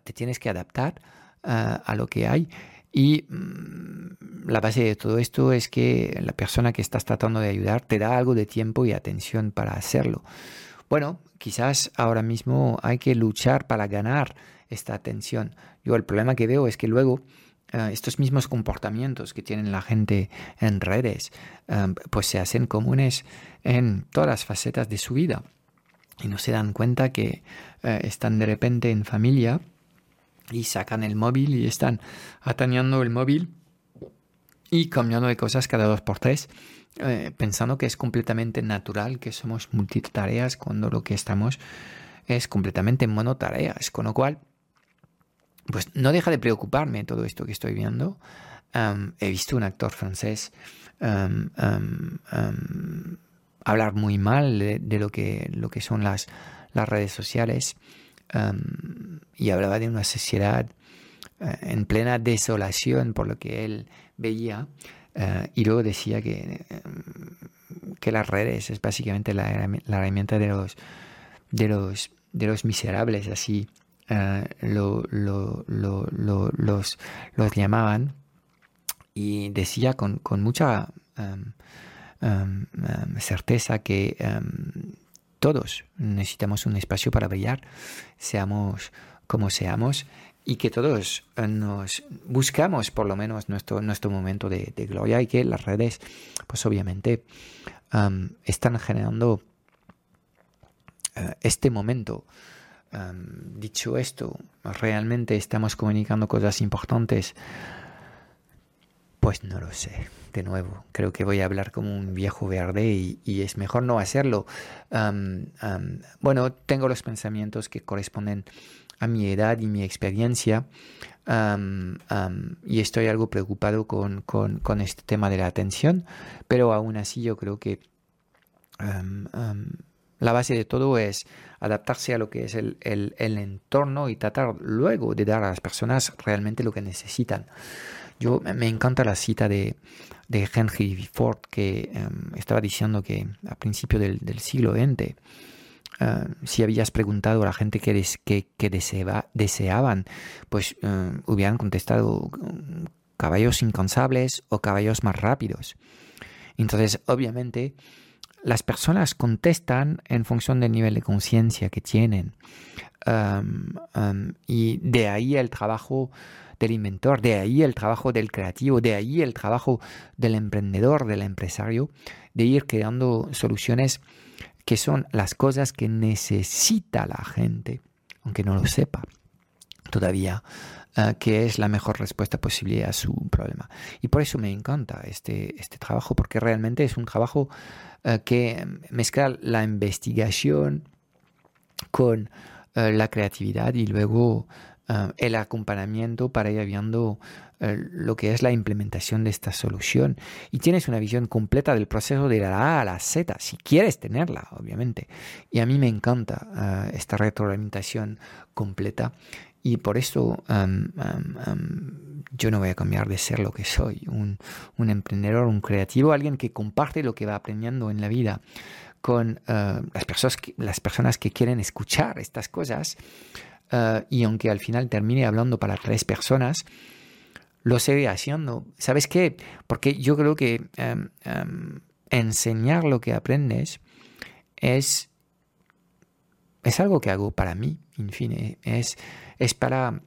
te tienes que adaptar a lo que hay y mm, la base de todo esto es que la persona que estás tratando de ayudar te da algo de tiempo y atención para hacerlo. Bueno, quizás ahora mismo hay que luchar para ganar esta atención. Yo el problema que veo es que luego eh, estos mismos comportamientos que tienen la gente en redes, eh, pues se hacen comunes en todas las facetas de su vida. Y no se dan cuenta que eh, están de repente en familia y sacan el móvil y están atañando el móvil y cambiando de cosas cada dos por tres, pensando que es completamente natural que somos multitareas cuando lo que estamos es completamente monotareas, con lo cual pues no deja de preocuparme todo esto que estoy viendo. he visto un actor francés hablar muy mal de, lo, que, lo que son las, las redes sociales y hablaba de una sociedad eh, en plena desolación por lo que él veía eh, y luego decía que, que las redes es básicamente la, herramienta de los, de los, de los miserables, así eh, lo, los, los llamaban. Y decía con, con mucha em, em, em, certeza que todos necesitamos un espacio para brillar, seamos como seamos, y que todos eh, nos buscamos por lo menos nuestro, nuestro momento de, gloria y que las redes, pues obviamente, están generando eh, este momento dicho esto, ¿realmente estamos comunicando cosas importantes? Pues no lo sé. De nuevo, creo que voy a hablar como un viejo verde y, es mejor no hacerlo. bueno, tengo los pensamientos que corresponden a mi edad y mi experiencia y estoy algo preocupado con, este tema de la atención, pero aún así yo creo que la base de todo es adaptarse a lo que es el, entorno y tratar luego de dar a las personas realmente lo que necesitan. Yo me encanta la cita de, Henry Ford que em, estaba diciendo que a principio del, siglo XX, eh, si habías preguntado a la gente qué, que, deseaban, pues eh, hubieran contestado caballos incansables o caballos más rápidos. Entonces, obviamente, las personas contestan en función del nivel de conciencia que tienen. y de ahí el trabajo del inventor, de ahí el trabajo del creativo, de ahí el trabajo del emprendedor, del empresario, de ir creando soluciones que son las cosas que necesita la gente, aunque no lo sepa todavía. Ah, que es la mejor respuesta posible a su problema. Y por eso me encanta este, este trabajo, porque realmente es un trabajo eh, que mezcla la investigación con eh, la creatividad y luego eh, el acompañamiento para ir viendo lo que es la implementación de esta solución. Y tienes una visión completa del proceso de la A a la Z, si quieres tenerla, obviamente. Y a mí me encanta esta retroalimentación completa. Y por eso yo no voy a cambiar de ser lo que soy, un, emprendedor, un creativo, alguien que comparte lo que va aprendiendo en la vida con eh, las, personas que, las personas que quieren escuchar estas cosas. Eh, y aunque al final termine hablando para tres personas, lo seguiré haciendo. ¿Sabes qué? Porque yo creo que enseñar lo que aprendes es, es algo que hago para mí, en fin, es, es para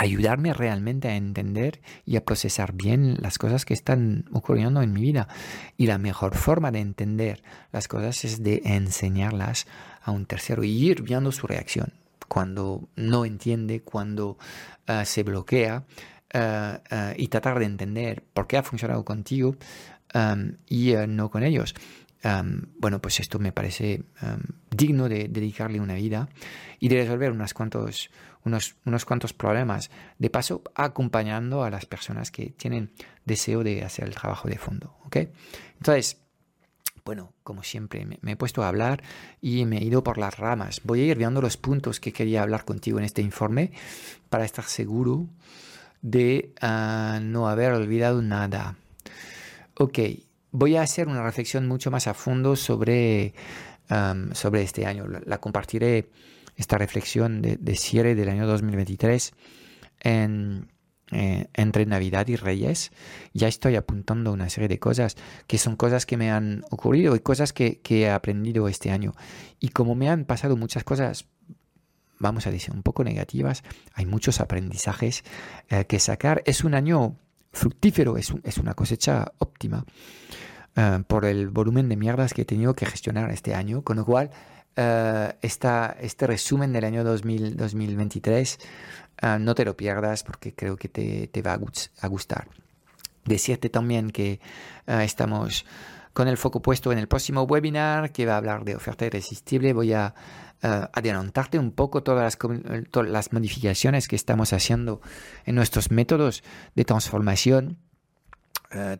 ayudarme realmente a entender y a procesar bien las cosas que están ocurriendo en mi vida. Y la mejor forma de entender las cosas es de enseñarlas a un tercero y ir viendo su reacción. Cuando no entiende, cuando ah, se bloquea ah, ah, y tratar de entender por qué ha funcionado contigo y no con ellos. bueno, pues esto me parece digno de dedicarle una vida y de resolver unas cuantos unos, unos cuantos problemas. De paso, acompañando a las personas que tienen deseo de hacer el trabajo de fondo. ¿ok? Entonces, bueno, como siempre, me, he puesto a hablar y me he ido por las ramas. Voy a ir viendo los puntos que quería hablar contigo en este informe para estar seguro de ah, no haber olvidado nada. Ok, voy a hacer una reflexión mucho más a fondo sobre, sobre este año. la compartiré esta reflexión de, cierre del año 2023 en, eh, entre Navidad y Reyes, ya estoy apuntando una serie de cosas que son cosas que me han ocurrido y cosas que, he aprendido este año. Y como me han pasado muchas cosas vamos a decir, un poco negativas. Hay muchos aprendizajes eh, que sacar. Es un año fructífero, es, es una cosecha óptima eh, por el volumen de mierdas que he tenido que gestionar este año, con lo cual uh, este resumen del año 2023 no te lo pierdas porque creo que te, te va a, gustar. Decirte también que estamos con el foco puesto en el próximo webinar que va a hablar de oferta irresistible. Voy a adelantarte un poco todas las, todas las modificaciones que estamos haciendo en nuestros métodos de transformación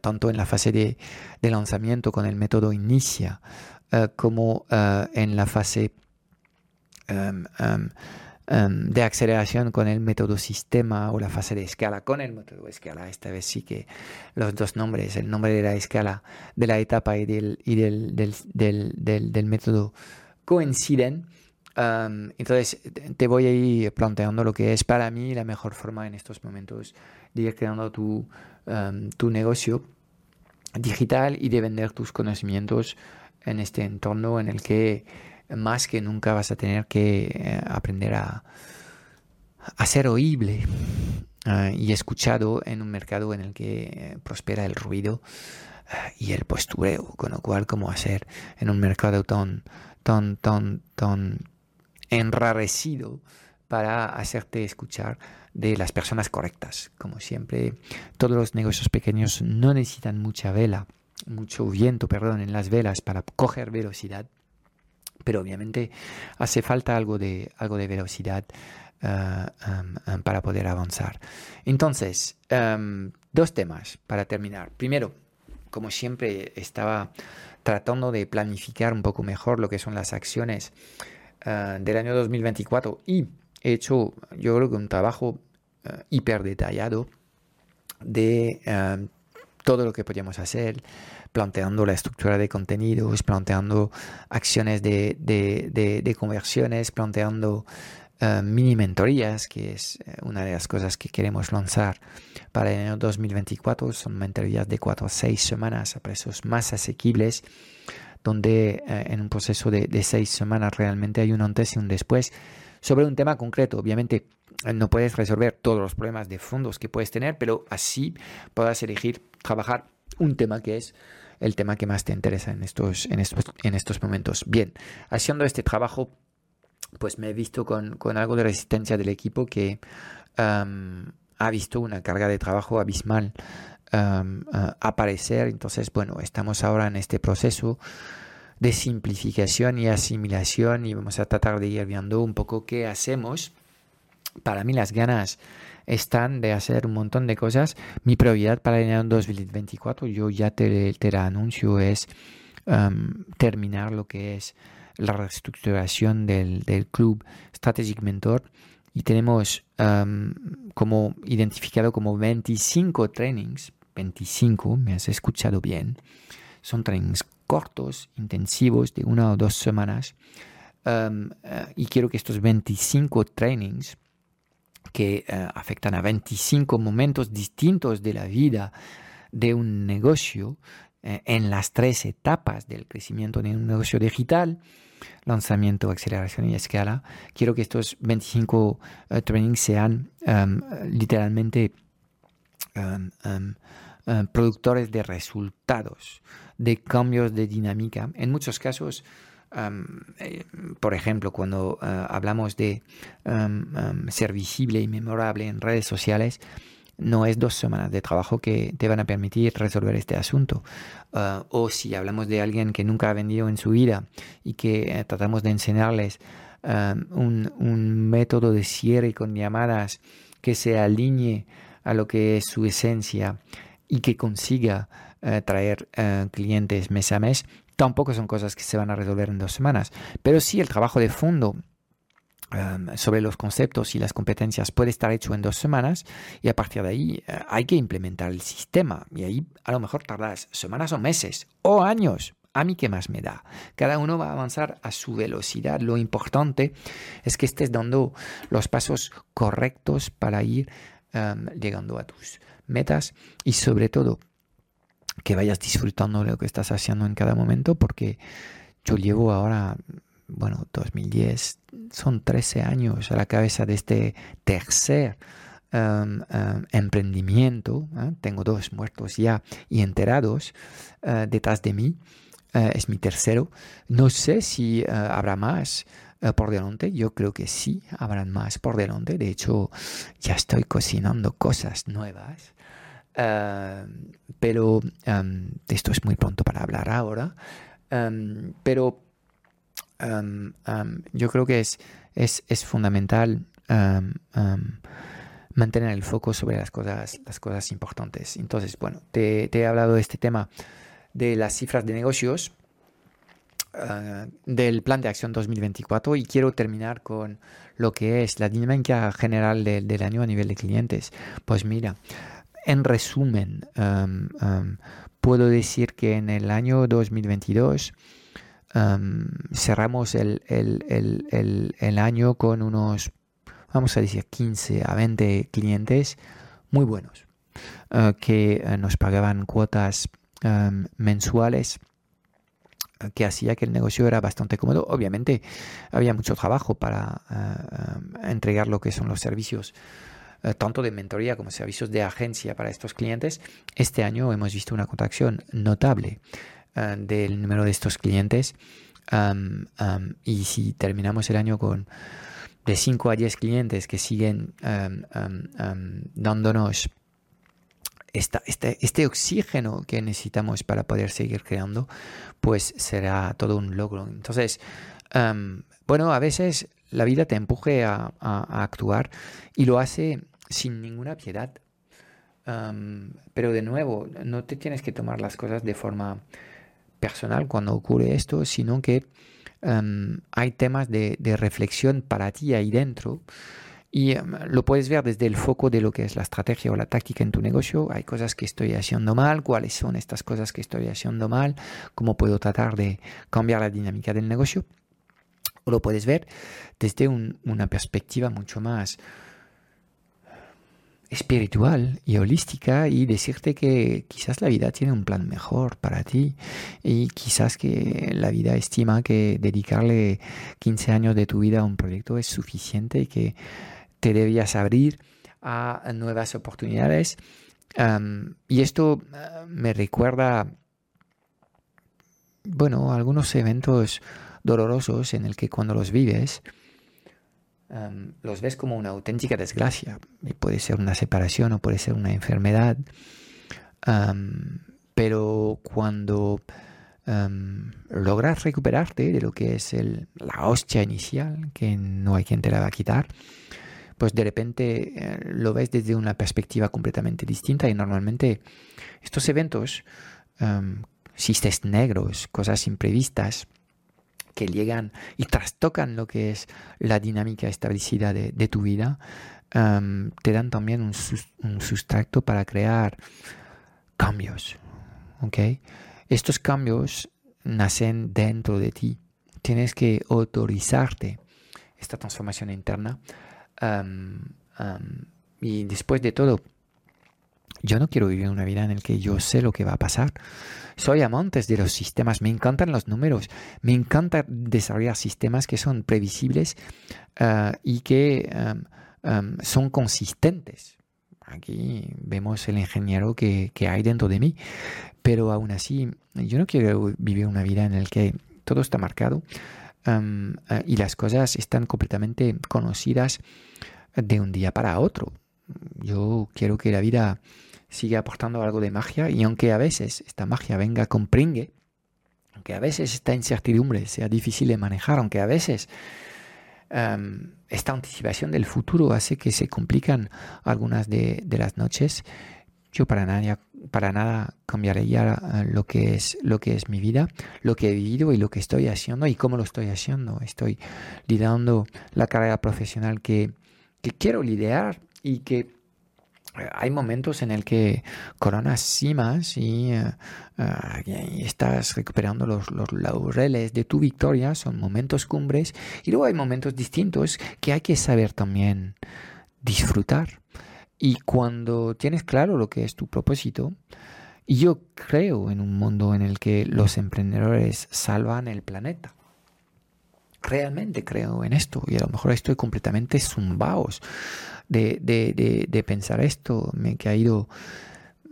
tanto en la fase de, lanzamiento con el método inicia, eh, como eh, en la fase em, em, em, de aceleración con el método sistema o la fase de escala con el método escala. Esta vez sí que los dos nombres, el nombre de la escala, de la etapa y del, y del, del, del, método coinciden. entonces te voy a ir planteando lo que es para mí la mejor forma en estos momentos de ir creando tu, tu negocio digital y de vender tus conocimientos en este entorno en el que más que nunca vas a tener que eh, aprender a, a, ser oíble eh, y escuchado en un mercado en el que eh, prospera el ruido y el postureo, con lo cual cómo hacer en un mercado tan tan tan tan enrarecido para hacerte escuchar de las personas correctas. Como siempre, todos los negocios pequeños no necesitan mucha vela, mucho viento, perdón, en las velas para coger velocidad, pero obviamente hace falta algo de, algo de velocidad eh, um, para poder avanzar. Entonces, um, dos temas para terminar. Primero, como siempre, estaba tratando de planificar un poco mejor lo que son las acciones del año 2024 y he hecho, yo creo que un trabajo uh, hiper detallado de uh, todo lo que podíamos hacer, planteando la estructura de contenidos, planteando acciones de, de, de, conversiones, planteando uh, mini mentorías, que es una de las cosas que queremos lanzar para el año 2024. Son mentorías de 4 a 6 semanas a precios más asequibles, donde en un proceso de 6 semanas realmente hay un antes y un después sobre un tema concreto. Obviamente no puedes resolver todos los problemas de fondos que puedes tener, pero así podrás elegir trabajar un tema que es el tema que más te interesa en estos, en estos, en estos momentos. Bien, haciendo este trabajo, pues me he visto con, con algo de resistencia del equipo que ha visto una carga de trabajo abismal aparecer. Entonces, bueno, estamos ahora en este proceso de simplificación y asimilación y vamos a tratar de ir viendo un poco qué hacemos. Para mí las ganas están de hacer un montón de cosas. Mi prioridad para el año 2024, yo ya te, te la anuncio, es um, terminar lo que es la reestructuración del, del club Strategic Mentor y tenemos um, como identificado como 25 trainings, 25, me has escuchado bien, son trainings cortos, intensivos, de una o dos semanas. Um, uh, y quiero que estos 25 trainings que uh, afectan a 25 momentos distintos de la vida de un negocio uh, en las tres etapas del crecimiento de un negocio digital, lanzamiento, aceleración y escala. Quiero que estos 25 trainings sean um, literalmente um, eh, productores de resultados, de cambios de dinámica. En muchos casos, eh, por ejemplo, cuando eh, hablamos de ser visible y memorable en redes sociales, no es dos semanas de trabajo que te van a permitir resolver este asunto. o si hablamos de alguien que nunca ha vendido en su vida y que tratamos de enseñarles un, un, método de cierre con llamadas que se alinee a lo que es su esencia y que consiga eh, traer eh, clientes mes a mes, tampoco son cosas que se van a resolver en dos semanas. Pero sí el trabajo de fondo em, sobre los conceptos y las competencias puede estar hecho en dos semanas y a partir de ahí eh, hay que implementar el sistema y ahí a lo mejor tardas semanas o meses o años. A mí qué más me da. Cada uno va a avanzar a su velocidad. Lo importante es que estés dando los pasos correctos para ir em, llegando a tus metas y sobre todo que vayas disfrutando lo que estás haciendo en cada momento porque yo llevo ahora bueno, 2010, son 13 años a la cabeza de este tercer em, em, emprendimiento. ¿eh? Tengo dos muertos ya y enterados uh, detrás de mí. Uh, es mi tercero. No sé si habrá más por delante. Yo creo que sí, habrán más por delante. De hecho, ya estoy cocinando cosas nuevas. pero esto es muy pronto para hablar ahora. pero yo creo que es, es, es fundamental mantener el foco sobre las cosas, las cosas importantes. Entonces, bueno, te, te he hablado de este tema de las cifras de negocios ah, del plan de acción 2024 y quiero terminar con lo que es la dinámica general del año a nivel de clientes. Pues mira, en resumen, puedo decir que en el año 2022 cerramos el, el, año con unos, vamos a decir, 15 a 20 clientes muy buenos ah, que eh, nos pagaban cuotas mensuales que hacía que el negocio era bastante cómodo. Obviamente había mucho trabajo para eh, entregar lo que son los servicios eh, tanto de mentoría como servicios de agencia para estos clientes. Este año hemos visto una contracción notable eh, del número de estos clientes y si terminamos el año con de 5 a 10 clientes que siguen dándonos este, este oxígeno que necesitamos para poder seguir creando, pues será todo un logro. Entonces, bueno, a veces la vida te empuje a, actuar y lo hace sin ninguna piedad. pero de nuevo, no te tienes que tomar las cosas de forma personal cuando ocurre esto, sino que hay temas de, reflexión para ti ahí dentro y em, lo puedes ver desde el foco de lo que es la estrategia o la táctica en tu negocio. Hay cosas que estoy haciendo mal, cuáles son estas cosas que estoy haciendo mal, cómo puedo tratar de cambiar la dinámica del negocio. O lo puedes ver desde una perspectiva mucho más espiritual y holística y decirte que quizás la vida tiene un plan mejor para ti y quizás que la vida estima que dedicarle 15 años de tu vida a un proyecto es suficiente y que te debías abrir a nuevas oportunidades. y esto ah, me recuerda, bueno, algunos eventos dolorosos en el que cuando los vives, los ves como una auténtica desgracia. Puede ser una separación o puede ser una enfermedad. pero cuando logras recuperarte de lo que es el, la hostia inicial, que no hay quien te la va a quitar, pues de repente eh, lo ves desde una perspectiva completamente distinta y normalmente estos eventos, um, negros, cosas imprevistas, que llegan y trastocan lo que es la dinámica establecida de, tu vida, te dan también un, un, sustrato para crear cambios. Estos cambios nacen dentro de ti. Tienes que autorizarte esta transformación interna y después de todo, yo no quiero vivir una vida en la que yo sé lo que va a pasar. Soy amante de los sistemas, me encantan los números, me encanta desarrollar sistemas que son previsibles ah, y que son consistentes. Aquí vemos el ingeniero que, que, hay dentro de mí, pero aún así yo no quiero vivir una vida en la que todo está marcado eh, y las cosas están completamente conocidas de un día para otro. Yo quiero que la vida siga aportando algo de magia y aunque a veces esta magia venga con pringue, aunque a veces esta incertidumbre sea difícil de manejar, aunque a veces esta anticipación del futuro hace que se complican algunas de, las noches, yo para nada, para nada cambiaría eh, lo que es lo que es mi vida, lo que he vivido y lo que estoy haciendo y cómo lo estoy haciendo. Estoy liderando la carrera profesional que, quiero liderar y que eh, hay momentos en el que coronas cimas y, eh, y estás recuperando los, los, laureles de tu victoria, son momentos cumbres, y luego hay momentos distintos que hay que saber también disfrutar. Y cuando tienes claro lo que es tu propósito, yo creo en un mundo en el que los emprendedores salvan el planeta. realmente creo en esto y a lo mejor estoy completamente zumbaos de, de, de, pensar esto. Me he caído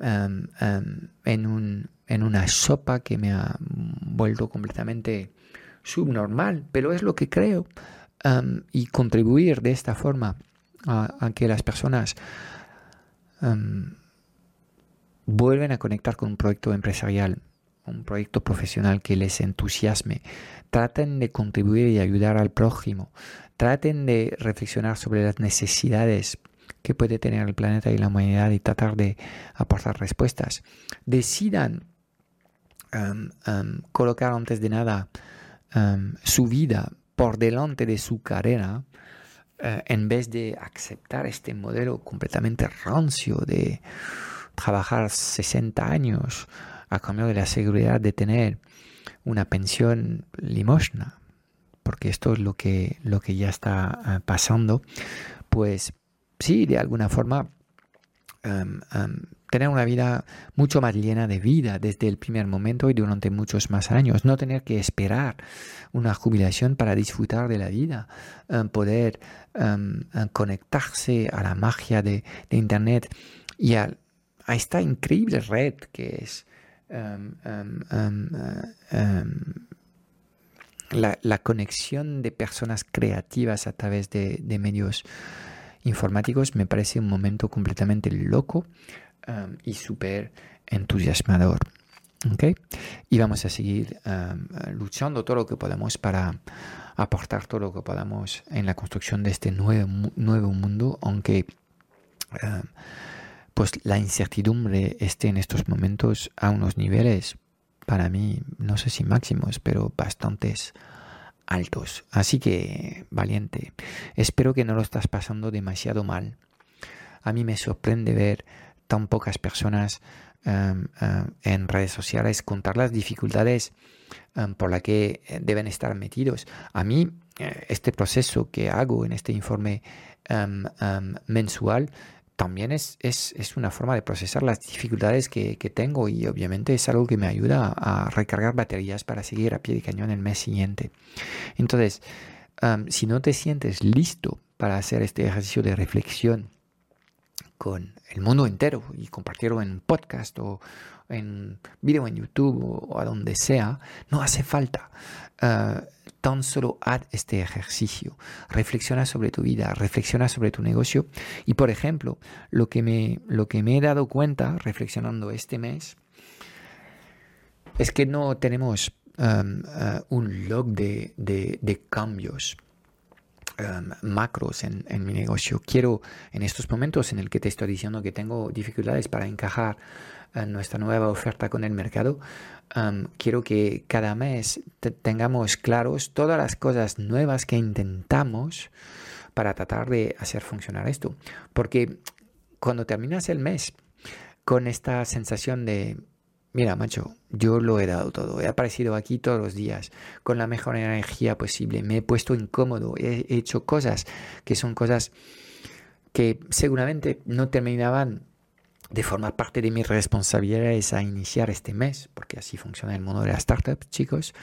em, em, en, un, en una sopa que me ha vuelto completamente subnormal, pero es lo que creo. Em, y contribuir de esta forma a, que las personas vuelven a conectar con un proyecto empresarial, un proyecto profesional que les entusiasme, traten de contribuir y ayudar al prójimo, traten de reflexionar sobre las necesidades que puede tener el planeta y la humanidad y tratar de aportar respuestas. Decidan um, um, colocar antes de nada su vida por delante de su carrera uh, en vez de aceptar este modelo completamente rancio de trabajar 60 años a cambio de la seguridad de tener una pensión limosna, porque esto es lo que, lo que ya está eh, pasando, pues sí, de alguna forma, em, tener una vida mucho más llena de vida desde el primer momento y durante muchos más años, no tener que esperar una jubilación para disfrutar de la vida, em, poder conectarse a la magia de, Internet y a, esta increíble red que es Em, em, em, la, conexión de personas creativas a través de, medios informáticos me parece un momento completamente loco y súper entusiasmador. Y vamos a seguir luchando todo lo que podamos para aportar todo lo que podamos en la construcción de este nuevo, nuevo mundo, aunque pues la incertidumbre esté en estos momentos a unos niveles, para mí, no sé si máximos, pero bastantes altos. Así que, valiente, espero que no lo estás pasando demasiado mal. A mí me sorprende ver tan pocas personas em, em, en redes sociales contar las dificultades em, por las que eh, deben estar metidos. A mí, eh, este proceso que hago en este informe mensual también es, una forma de procesar las dificultades que, tengo y obviamente es algo que me ayuda a recargar baterías para seguir a pie de cañón el mes siguiente. Entonces, si no te sientes listo para hacer este ejercicio de reflexión con el mundo entero y compartirlo en podcast o en video en YouTube o, a donde sea, no hace falta. Ah, tan solo haz este ejercicio. Reflexiona sobre tu vida, reflexiona sobre tu negocio. Y por ejemplo, lo que me, lo que me he dado cuenta reflexionando este mes es que no tenemos um, uh, un log de, cambios. Um, macros en, mi negocio. Quiero, en estos momentos en el que te estoy diciendo que tengo dificultades para encajar en nuestra nueva oferta con el mercado, quiero que cada mes tengamos claros todas las cosas nuevas que intentamos para tratar de hacer funcionar esto. Porque cuando terminas el mes con esta sensación de, mira, macho, yo lo he dado todo, he aparecido aquí todos los días con la mejor energía posible, me he puesto incómodo, he hecho cosas que son cosas que seguramente no terminaban de formar parte de mis responsabilidades a iniciar este mes, porque así funciona el mundo de las startups, chicos,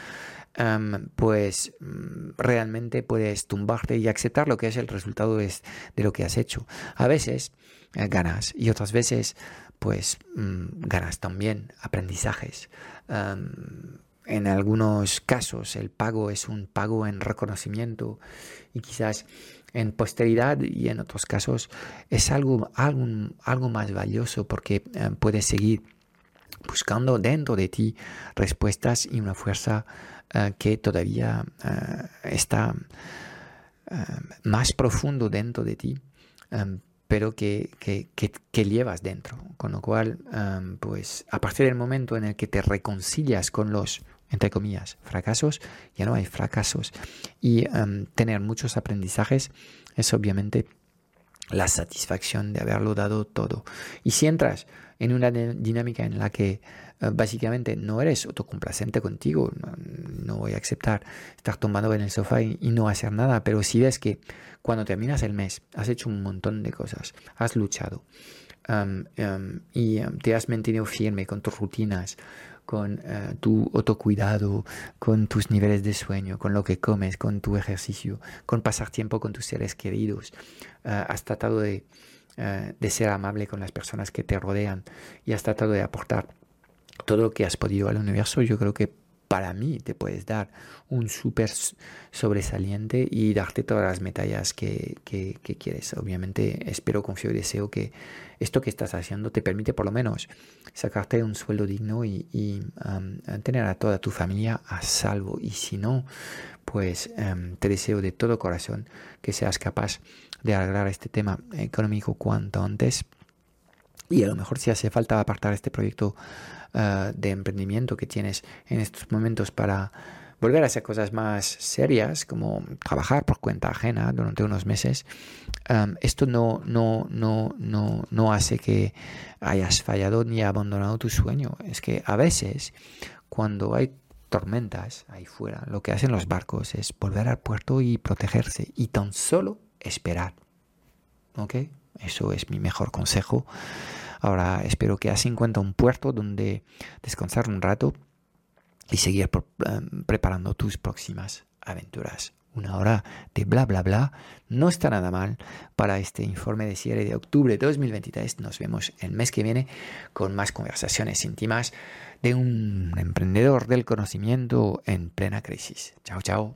pues mm, realmente puedes tumbarte y aceptar lo que es el resultado de, lo que has hecho. A veces eh, ganas y otras veces pues mm, ganas también aprendizajes. En algunos casos el pago es un pago en reconocimiento y quizás en posteridad y en otros casos es algo, algo, algo más valioso porque eh, puedes seguir buscando dentro de ti respuestas y una fuerza eh, que todavía eh, está más profundo dentro de ti, pero que, que, que, llevas dentro. Con lo cual, pues a partir del momento en el que te reconcilias con los entre comillas, fracasos, ya no hay fracasos. Y tener muchos aprendizajes es obviamente la satisfacción de haberlo dado todo. Y si entras en una dinámica en la que básicamente no eres autocomplacente contigo, no, voy a aceptar estar tomado en el sofá y, no hacer nada, pero si ves que cuando terminas el mes has hecho un montón de cosas, has luchado, y te has mantenido firme con tus rutinas, con eh, tu autocuidado, con tus niveles de sueño, con lo que comes, con tu ejercicio, con pasar tiempo con tus seres queridos. Eh, has tratado de, de, ser amable con las personas que te rodean y has tratado de aportar todo lo que has podido al universo. Yo creo que para mí te puedes dar un súper sobresaliente y darte todas las medallas que, que, quieres. Obviamente espero, confío y deseo que esto que estás haciendo te permite por lo menos sacarte un sueldo digno y, tener a toda tu familia a salvo. Y si no, pues te deseo de todo corazón que seas capaz de arreglar este tema económico cuanto antes. Y a lo mejor si hace falta apartar este proyecto eh, de emprendimiento que tienes en estos momentos para volver a hacer cosas más serias, como trabajar por cuenta ajena durante unos meses, em, esto no, no, no, no, no hace que hayas fallado ni abandonado tu sueño. Es que a veces, cuando hay tormentas ahí fuera, lo que hacen los barcos es volver al puerto y protegerse y tan solo esperar. ¿Ok? Eso es mi mejor consejo Ahora espero que has encuentra un puerto donde descansar un rato y seguir em, preparando tus próximas aventuras. Una hora de bla bla bla no está nada mal para este informe de cierre de octubre de 2023. Nos vemos el mes que viene con más conversaciones íntimas de un emprendedor del conocimiento en plena crisis. Chao, chao.